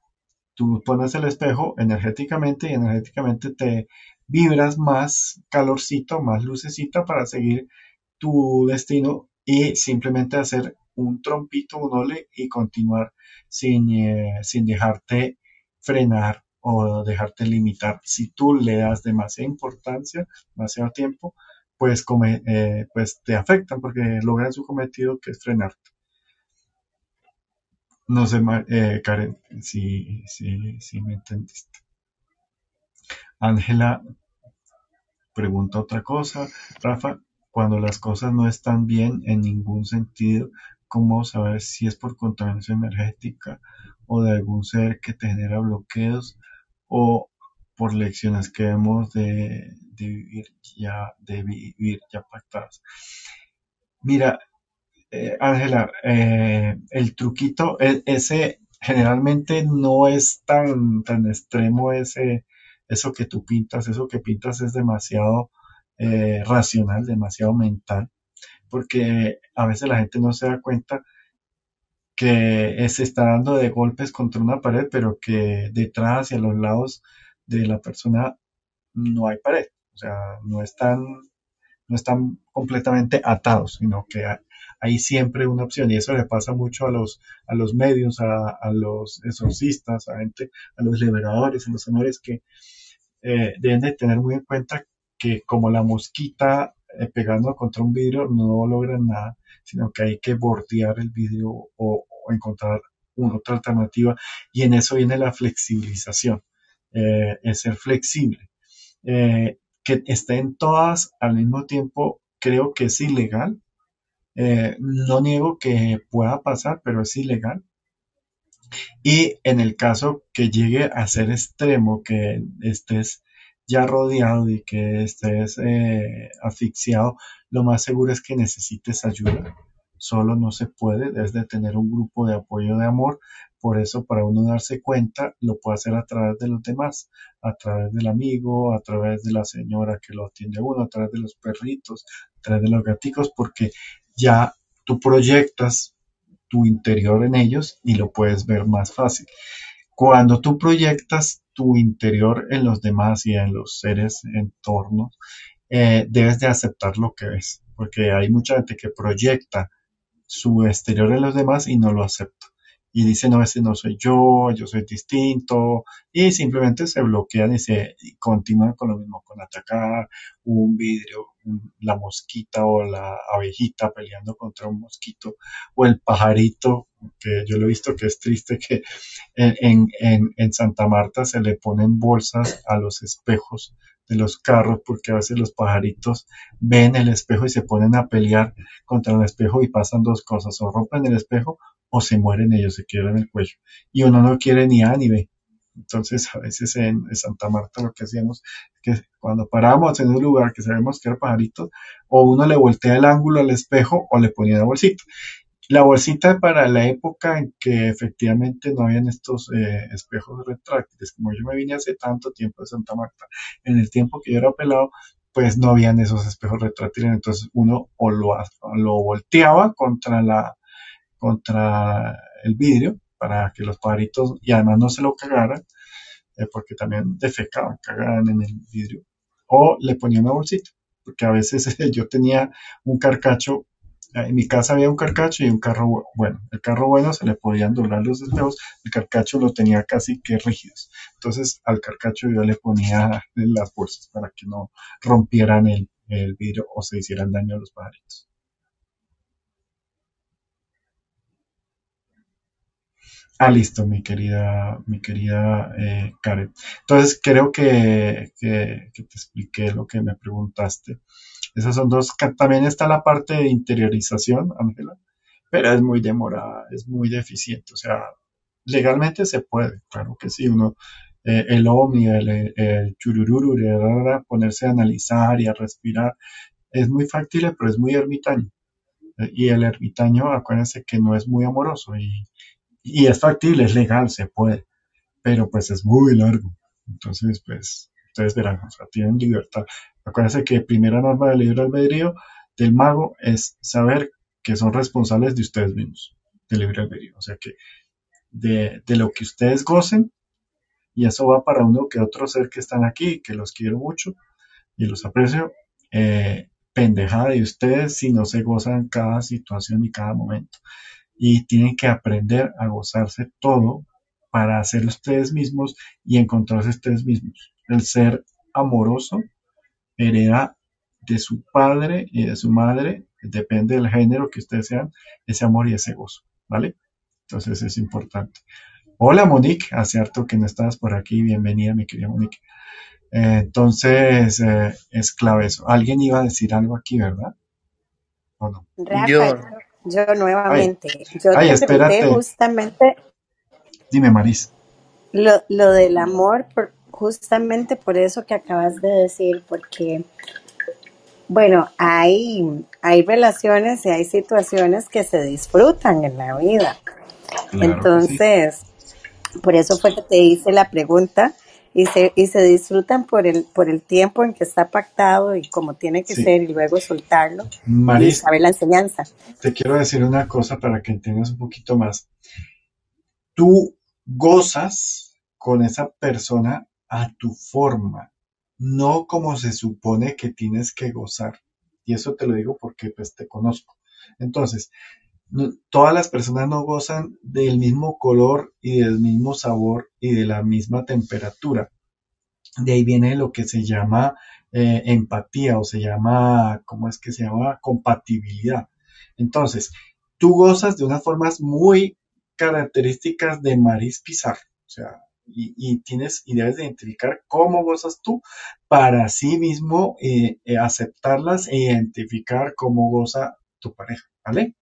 tú pones el espejo energéticamente y energéticamente te vibras más calorcito, más lucecita para seguir tu destino y simplemente hacer un trompito, un ole y continuar sin, eh, sin dejarte frenar o dejarte limitar. Si tú le das demasiada importancia, demasiado tiempo, pues, eh, pues te afectan porque logran su cometido que es frenarte. No sé, eh, Karen, si, si, si me entendiste. Ángela pregunta otra cosa. Rafa, cuando las cosas no están bien en ningún sentido, ¿cómo saber si es por contaminación energética o de algún ser que te genera bloqueos o por lecciones que hemos de, vivir ya, de vivir ya pactadas? Mira, eh, Ángela, eh, el truquito, e, ese generalmente no es tan, tan extremo ese, eso que tú pintas, eso que pintas es demasiado eh, racional, demasiado mental, porque a veces la gente no se da cuenta que se está dando de golpes contra una pared, pero que detrás y a los lados de la persona no hay pared, o sea, no están, no están completamente atados, sino que hay siempre una opción. Y eso le pasa mucho a los, a los medios, a, los exorcistas, a gente, a los liberadores, a los honores que eh, deben de tener muy en cuenta que como la mosquita pegando contra un vidrio no logran nada, sino que hay que bordear el vidrio o, encontrar una otra alternativa y en eso viene la flexibilización, eh, ser flexible. que estén todas al mismo tiempo creo que es ilegal, eh, no niego que pueda pasar, pero es ilegal. Y en el caso que llegue a ser extremo, que estés ya rodeado y que estés eh, asfixiado, lo más seguro es que necesites ayuda. Solo no se puede, debes de tener un grupo de apoyo de amor. Por eso, para uno darse cuenta, lo puede hacer a través de los demás, a través del amigo, a través de la señora que lo atiende uno, a través de los perritos, a través de los gaticos, porque ya tú proyectas tu interior en ellos y lo puedes ver más fácil. Cuando tú proyectas tu interior en los demás y en los seres en torno, eh, debes de aceptar lo que ves, porque hay mucha gente que proyecta su exterior en los demás y no lo acepta y dice, no, ese no soy yo, yo soy distinto, y simplemente se bloquean y se continúan con lo mismo, con atacar un vidrio, la mosquita o la abejita peleando contra un mosquito, o el pajarito, que yo lo he visto que es triste que en, en, en Santa Marta se le ponen bolsas a los espejos de los carros porque a veces los pajaritos ven el espejo y se ponen a pelear contra el espejo y pasan dos cosas, o rompen el espejo o se mueren ellos, se quiebran el cuello. Y uno no quiere ni A ni B. Entonces, a veces en, Santa Marta lo que hacíamos es que cuando parábamos en un lugar que sabemos que era pajarito, o uno le voltea el ángulo al espejo o le ponía la bolsita. La bolsita para la época en que efectivamente no habían estos eh, espejos retráctiles, como yo me vine hace tanto tiempo de Santa Marta, en el tiempo que yo era pelado, pues no habían esos espejos retráctiles, entonces uno o lo, lo volteaba contra la, contra el vidrio para que los pajaritos, y además no se lo cagaran, eh, porque también defecaban, cagaban en el vidrio, o le ponía una bolsita, porque a veces yo tenía un carcacho En mi casa había un carcacho y un carro bueno. El carro bueno se le podían doblar los espejos, el carcacho lo tenía casi que rígidos. Entonces al carcacho yo le ponía las bolsas para que no rompieran el, el vidrio o se hicieran daño a los pajaritos. Ah, listo, mi querida, mi querida eh, Karen. Entonces, creo que, te expliqué lo que me preguntaste. Esas son dos. También está la parte de interiorización, Ángela, pero es muy demorada, es muy deficiente. O sea, legalmente se puede, claro que sí. Uno, eh, el OMI, el, el churururu, ponerse a analizar y a respirar, es muy factible, pero es muy ermitaño. Eh, y el ermitaño, acuérdense que no es muy amoroso y y es factible, es legal, se puede, pero pues es muy largo. Entonces, pues, ustedes verán, o sea, tienen libertad. Acuérdense que primera norma del libre albedrío del mago es saber que son responsables de ustedes mismos, del libre albedrío. O sea que de, lo que ustedes gocen, y eso va para uno que otro ser que están aquí, que los quiero mucho y los aprecio, eh, pendejada de ustedes si no se gozan cada situación y cada momento y tienen que aprender a gozarse todo para ser ustedes mismos y encontrarse ustedes mismos. El ser amoroso hereda de su padre y de su madre, depende del género que ustedes sean, ese amor y ese gozo, ¿vale? Entonces es importante. Hola Monique, hace harto que no estabas por aquí, bienvenida mi querida Monique. Eh, entonces eh, es clave eso. Alguien iba a decir algo aquí, ¿verdad? ¿O no? Yo, yo nuevamente, yo te pregunté justamente Dime, Maris. lo, lo del amor, por- justamente por eso que acabas de decir, porque, bueno, hay, hay relaciones y hay situaciones que se disfrutan en la vida. Entonces, por eso fue que te hice la pregunta y se, y se disfrutan por el, por el tiempo en que está pactado y como tiene que ser y luego soltarlo y saber la enseñanza. te quiero decir una cosa para que entiendas un poquito más. Tú gozas con esa persona a tu forma, no como se supone que tienes que gozar. Y eso te lo digo porque pues te conozco. Entonces, todas las personas no gozan del mismo color y del mismo sabor y de la misma temperatura. De ahí viene lo que se llama eh, empatía o se llama, ¿cómo es que se llama? Compatibilidad. Entonces, tú gozas de unas formas muy características de Maris Pizarro. O sea, y, tienes y debes identificar cómo gozas tú para sí mismo eh, eh, aceptarlas e identificar cómo goza tu pareja, ¿vale?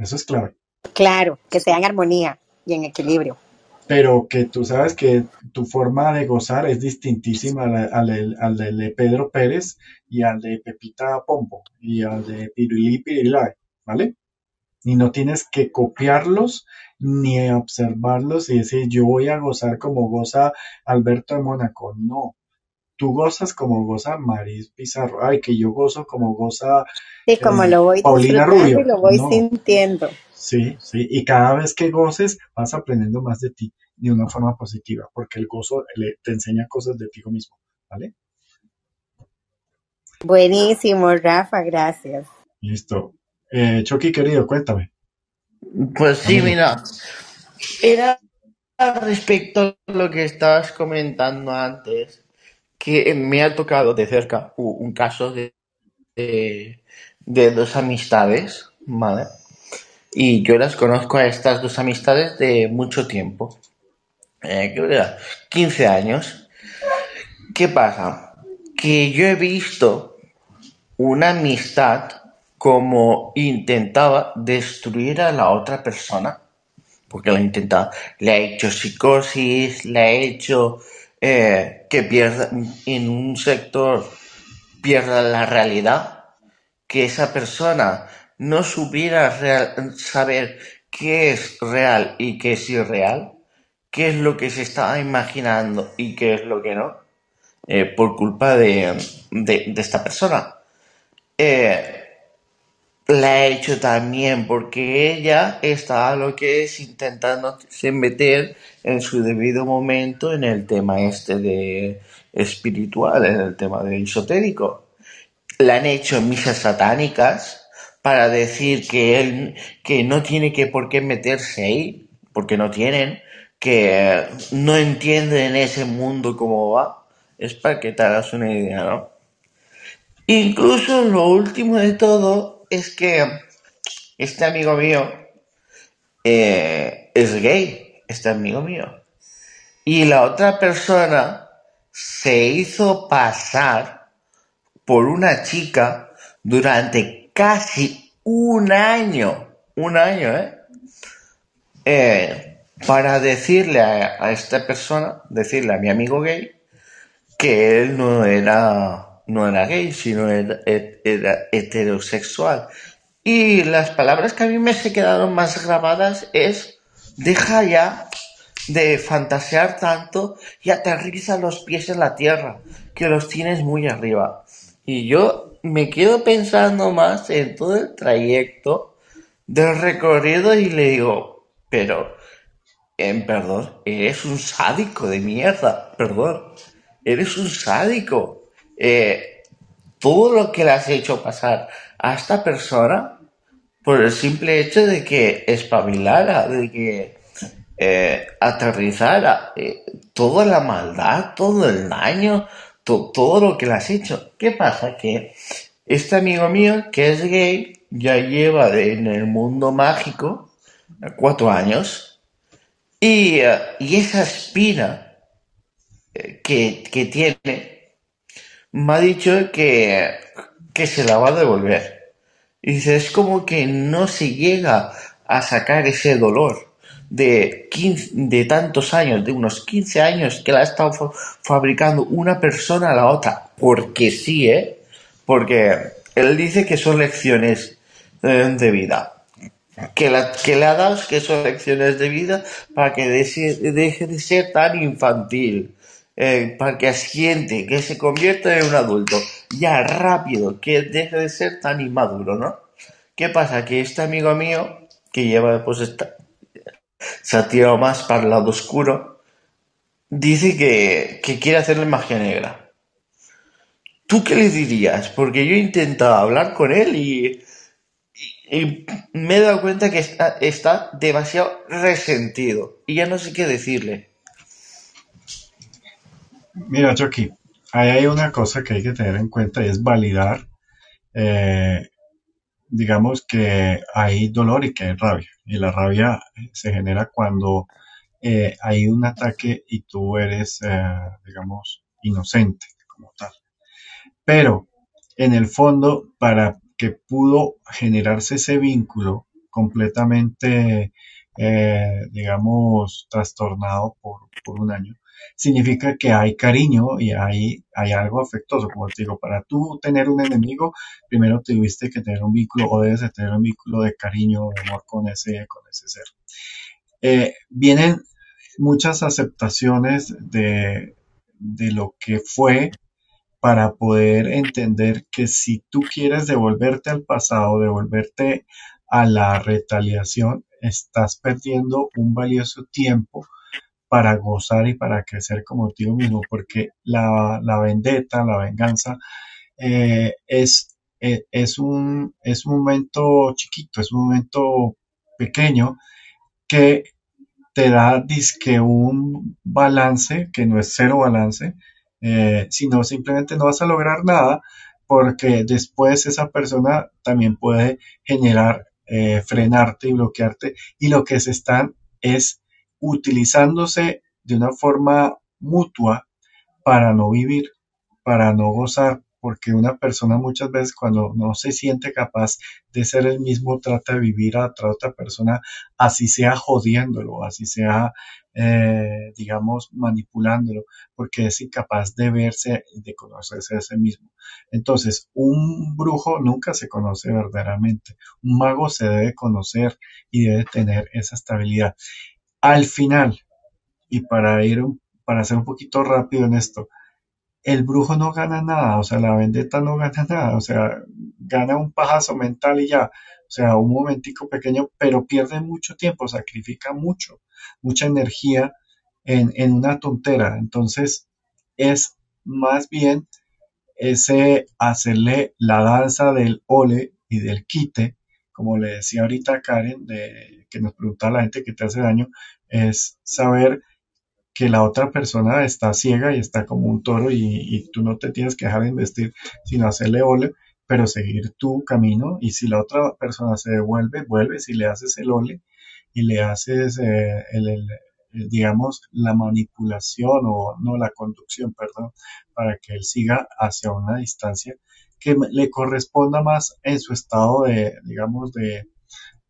Eso es clave. Claro, que sea en armonía y en equilibrio. Pero que tú sabes que tu forma de gozar es distintísima al, de Pedro Pérez y al de Pepita Pompo y al de Pirulí Pirilay, ¿vale? Y no tienes que copiarlos ni observarlos y decir yo voy a gozar como goza Alberto de Mónaco. No, tú gozas como goza Maris Pizarro. Ay, que yo gozo como goza Sí, como lo voy Paulina Rubio. y lo voy sintiendo. Sí, sí, y cada vez que goces vas aprendiendo más de ti de una forma positiva, porque el gozo te enseña cosas de ti mismo, ¿vale? Buenísimo, Rafa, gracias. Listo. Eh, Chucky, querido, cuéntame. Pues sí, mira, era respecto a lo que estabas comentando antes, que me ha tocado de cerca un caso de, de dos amistades, ¿vale? Y yo las conozco a estas dos amistades de mucho tiempo. ¿Qué 15 años. ¿Qué pasa? Que yo he visto una amistad como intentaba destruir a la otra persona. Porque la intentaba, le ha hecho psicosis, le ha hecho que pierda en un sector, pierda la realidad que esa persona no supiera saber qué es real y qué es irreal, qué es lo que se estaba imaginando y qué es lo que no, eh, por culpa de, esta persona. Eh, la ha hecho también porque ella estaba lo que es intentando meter en su debido momento en el tema este de espiritual, en el tema de esotérico le han hecho misas satánicas para decir que él que no tiene que por qué meterse ahí, porque no tienen, que no entienden ese mundo cómo va. Es para que te hagas una idea, ¿no? Incluso lo último de todo es que este amigo mío eh, es gay, este amigo mío. Y la otra persona se hizo pasar por una chica durante casi un año, un año, ¿eh? eh para decirle a, esta persona, decirle a mi amigo gay, que él no era, no era gay, sino era, heterosexual. Y las palabras que a mí me se quedaron más grabadas es, deja ya de fantasear tanto y aterriza los pies en la tierra, que los tienes muy arriba. Y yo me quedo pensando más en todo el trayecto del recorrido y le digo, pero, en perdón, eres un sádico de mierda, perdón, eres un sádico. Eh, todo lo que le has hecho pasar a esta persona por el simple hecho de que espabilara, de que eh, aterrizara eh, toda la maldad, todo el daño, todo lo que le has hecho. ¿Qué pasa? Que este amigo mío, que es gay, ya lleva en el mundo mágico cuatro años y, eh, y esa espina que, que tiene me ha dicho que, que se la va a devolver. Y dice, es como que no se llega a sacar ese dolor de, 15, de tantos años, de unos 15 años que la ha estado fabricando una persona a la otra. Porque sí, ¿eh? Porque él dice que son lecciones eh, de vida. Que, la, que le ha dado que son lecciones de vida para que deje, deje de ser tan infantil. Eh, para que asiente, que se convierta en un adulto ya rápido, que deje de ser tan inmaduro, ¿no? ¿Qué pasa? Que este amigo mío, que lleva, pues, esta, se ha tirado más para el lado oscuro, dice que, que quiere hacerle magia negra. ¿Tú qué le dirías? Porque yo he intentado hablar con él y, me he dado cuenta que está demasiado resentido y ya no sé qué decirle. Mira, Chucky, ahí hay una cosa que hay que tener en cuenta y es validar, eh, digamos que hay dolor y que hay rabia. Y la rabia se genera cuando eh, hay un ataque y tú eres, eh, digamos, inocente como tal. Pero en el fondo, para que pudo generarse ese vínculo completamente, digamos, trastornado por, por un año, significa que hay cariño y hay, hay algo afectuoso. Como te digo, para tú tener un enemigo, primero tuviste que tener un vínculo o debes de tener un vínculo de cariño, de amor con ese, con ese ser. Eh, vienen muchas aceptaciones de, de lo que fue para poder entender que si tú quieres devolverte al pasado, devolverte a la retaliación, estás perdiendo un valioso tiempo para gozar y para crecer como tío mismo, porque la, la vendetta, la venganza, eh, es, eh, es, un, es un momento chiquito, es un momento pequeño que te da disque un balance, que no es cero balance, eh, sino simplemente no vas a lograr nada porque después esa persona también puede generar, frenarte y bloquearte y lo que se están es utilizándose de una forma mutua para no vivir, para no gozar, porque una persona muchas veces cuando no se siente capaz de ser el mismo trata de vivir a otra, persona, así sea jodiéndolo, así sea, eh, digamos, manipulándolo, porque es incapaz de verse, de conocerse a sí mismo. Entonces, un brujo nunca se conoce verdaderamente, un mago se debe conocer y debe tener esa estabilidad. Al final, y para ir, para ser un poquito rápido en esto, el brujo no gana nada, o sea, la vendetta no gana nada, o sea, gana un pajazo mental y ya, o sea, un momentico pequeño, pero pierde mucho tiempo, sacrifica mucho, mucha energía en, en una tontera. Entonces, es más bien ese hacerle la danza del ole y del quite, como le decía ahorita Karen, de, que nos preguntaba la gente que te hace daño, es saber que la otra persona está ciega y está como un toro y, tú no te tienes que dejar de investir, sino hacerle ole, pero seguir tu camino. Y si la otra persona se devuelve, vuelve, si le haces el ole y le haces eh, el, digamos, la manipulación o no la conducción, perdón, para que él siga hacia una distancia que le corresponda más en su estado de, digamos, de,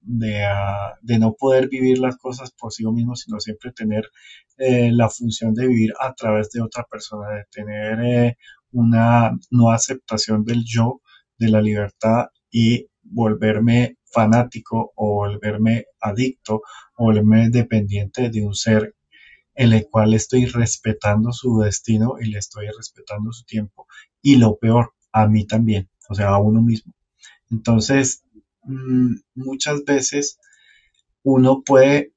de, ah, de, no poder vivir las cosas por sí mismo, sino siempre tener eh, la función de vivir a través de otra persona, de tener eh, una no aceptación del yo, de la libertad y volverme fanático o volverme adicto o volverme dependiente de un ser en el cual estoy respetando su destino y le estoy respetando su tiempo y lo peor, a mí también, o sea, a uno mismo. Entonces, muchas veces uno puede,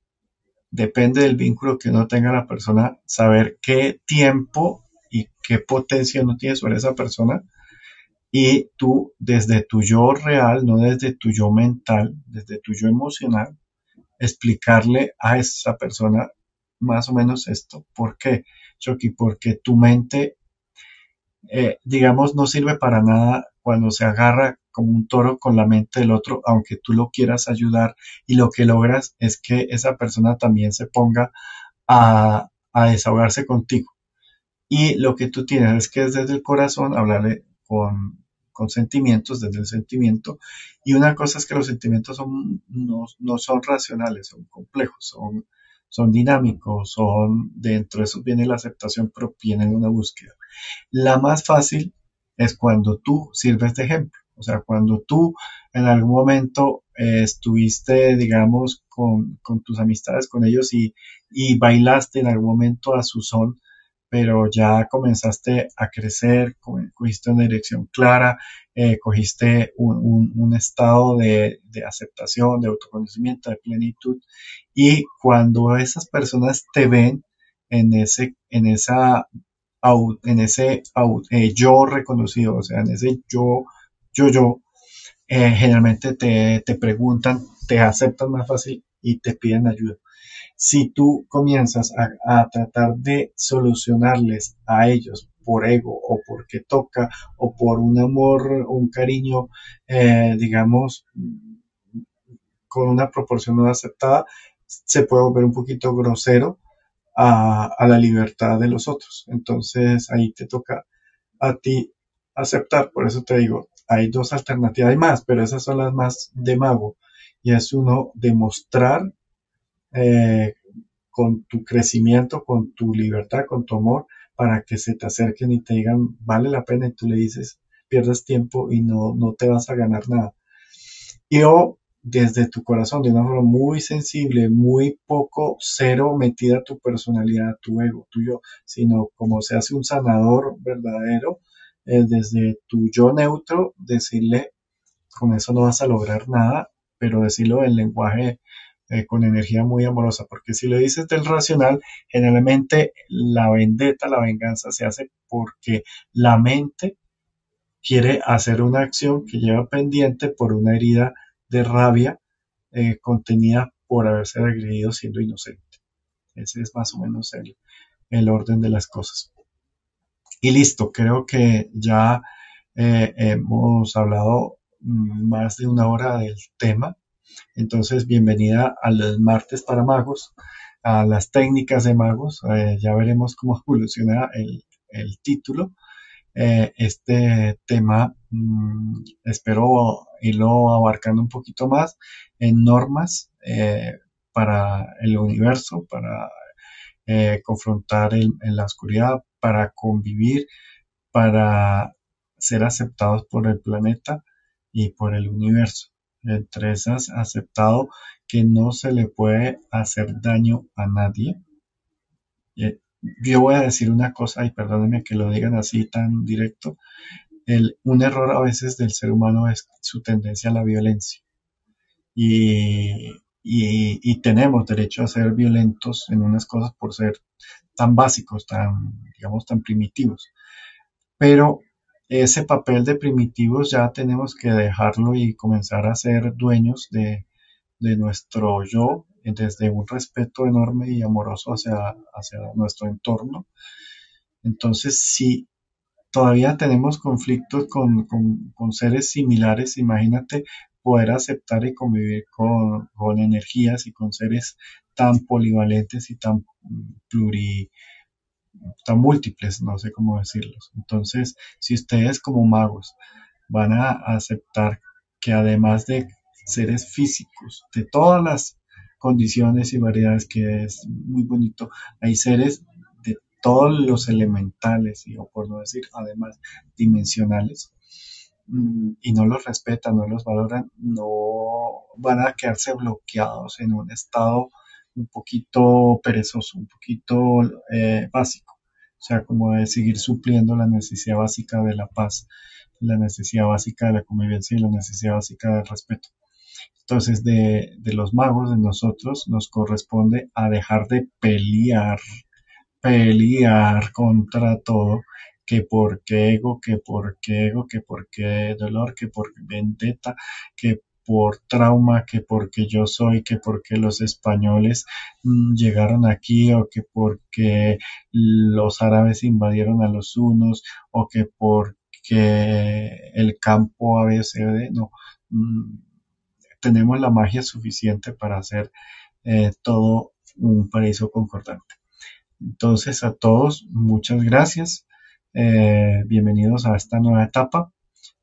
depende del vínculo que uno tenga la persona, saber qué tiempo y qué potencia uno tiene sobre esa persona y tú desde tu yo real, no desde tu yo mental, desde tu yo emocional, explicarle a esa persona más o menos esto. ¿Por qué, Chucky? Porque tu mente, eh, digamos, no sirve para nada cuando se agarra como un toro con la mente del otro, aunque tú lo quieras ayudar y lo que logras es que esa persona también se ponga a, desahogarse contigo. Y lo que tú tienes es que es desde el corazón hablarle con, sentimientos, desde el sentimiento. Y una cosa es que los sentimientos no son racionales, son complejos, son, son dinámicos, son, dentro de eso viene la aceptación, pero viene una búsqueda. La más fácil es cuando tú sirves de ejemplo. O sea, cuando tú en algún momento eh, estuviste, digamos, con, tus amistades, con ellos y, y bailaste en algún momento a su son, pero ya comenzaste a crecer, cogiste una dirección clara, eh, cogiste un, estado de, aceptación, de autoconocimiento, de plenitud. Y cuando esas personas te ven en ese, en esa, en ese eh, yo reconocido, o sea, en ese yo, yo, yo, eh, generalmente te, te preguntan, te aceptan más fácil y te piden ayuda si tú comienzas a, tratar de solucionarles a ellos por ego o porque toca o por un amor o un cariño, eh, digamos, con una proporción no aceptada, se puede volver un poquito grosero a, a, la libertad de los otros. Entonces ahí te toca a ti aceptar. Por eso te digo, hay dos alternativas, hay más, pero esas son las más de mago. Y es uno demostrar eh, con tu crecimiento, con tu libertad, con tu amor, para que se te acerquen y te digan, vale la pena, y tú le dices, pierdes tiempo y no, no te vas a ganar nada. Y o desde tu corazón, de una forma muy sensible, muy poco cero metida tu personalidad, tu ego, tu yo, sino como se hace un sanador verdadero, eh, desde tu yo neutro, decirle, con eso no vas a lograr nada, pero decirlo en lenguaje eh, con energía muy amorosa, porque si lo dices del racional, generalmente la vendetta, la venganza se hace porque la mente quiere hacer una acción que lleva pendiente por una herida de rabia eh, contenida por haberse agredido siendo inocente. Ese es más o menos el, el orden de las cosas. Y listo, creo que ya eh, hemos hablado mm, más de una hora del tema. Entonces, bienvenida a los martes para magos, a las técnicas de magos. Eh, ya veremos cómo evoluciona el, título. Eh, este tema mm, espero irlo abarcando un poquito más en normas para el universo, para confrontar en la oscuridad, para convivir, para ser aceptados por el planeta y por el universo entre esas aceptado que no se le puede hacer daño a nadie. Eh, yo voy a decir una cosa y perdónenme que lo digan así tan directo. El, un error a veces del ser humano es su tendencia a la violencia. Y, y, y, tenemos derecho a ser violentos en unas cosas por ser tan básicos, tan, digamos, tan primitivos. Pero ese papel de primitivos ya tenemos que dejarlo y comenzar a ser dueños de, nuestro yo desde un respeto enorme y amoroso hacia, hacia nuestro entorno. Entonces, si todavía tenemos conflictos con, seres similares, imagínate poder aceptar y convivir con, con, energías y con seres tan polivalentes y tan pluri, tan múltiples, no sé cómo decirlos. Entonces, si ustedes como magos van a aceptar que además de seres físicos, de todas las condiciones y variedades que es muy bonito, hay seres de todos los elementales, y, o por no decir además dimensionales, y no los respetan, no los valoran, no van a quedarse bloqueados en un estado un poquito perezoso, un poquito eh, básico. O sea, como de seguir supliendo la necesidad básica de la paz, la necesidad básica de la convivencia y la necesidad básica del respeto. Entonces, de, de los magos, de nosotros, nos corresponde a dejar de pelear, pelear contra todo, que porque ego, que porque ego, que porque dolor, que por vendetta, que por trauma, que porque yo soy, que porque los españoles mm, llegaron aquí, o que porque los árabes invadieron a los unos, o que porque el campo ABCD, no. Mm, tenemos la magia suficiente para hacer eh, todo un paraíso concordante. Entonces, a todos, muchas gracias. Eh, bienvenidos a esta nueva etapa.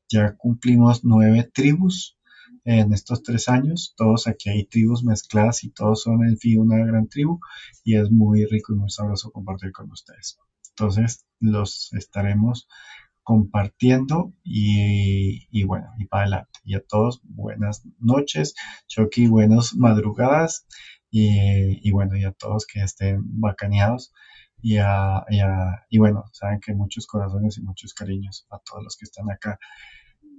Ya cumplimos nueve tribus en estos tres años. Todos aquí hay tribus mezcladas y todos son en fin una gran tribu y es muy rico y muy sabroso compartir con ustedes. Entonces los estaremos compartiendo y, bueno, y para adelante. Y a todos buenas noches, Chucky, buenas madrugadas y, y, bueno, y a todos que estén bacaneados. Y, a, y, bueno, saben que muchos corazones y muchos cariños a todos los que están acá,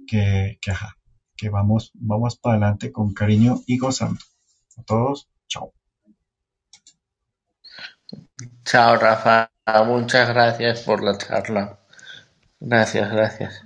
que, que ajá, que vamos, vamos para adelante con cariño y gozando. A todos, chao. Chao, Rafa. Muchas gracias por la charla. Gracias, gracias.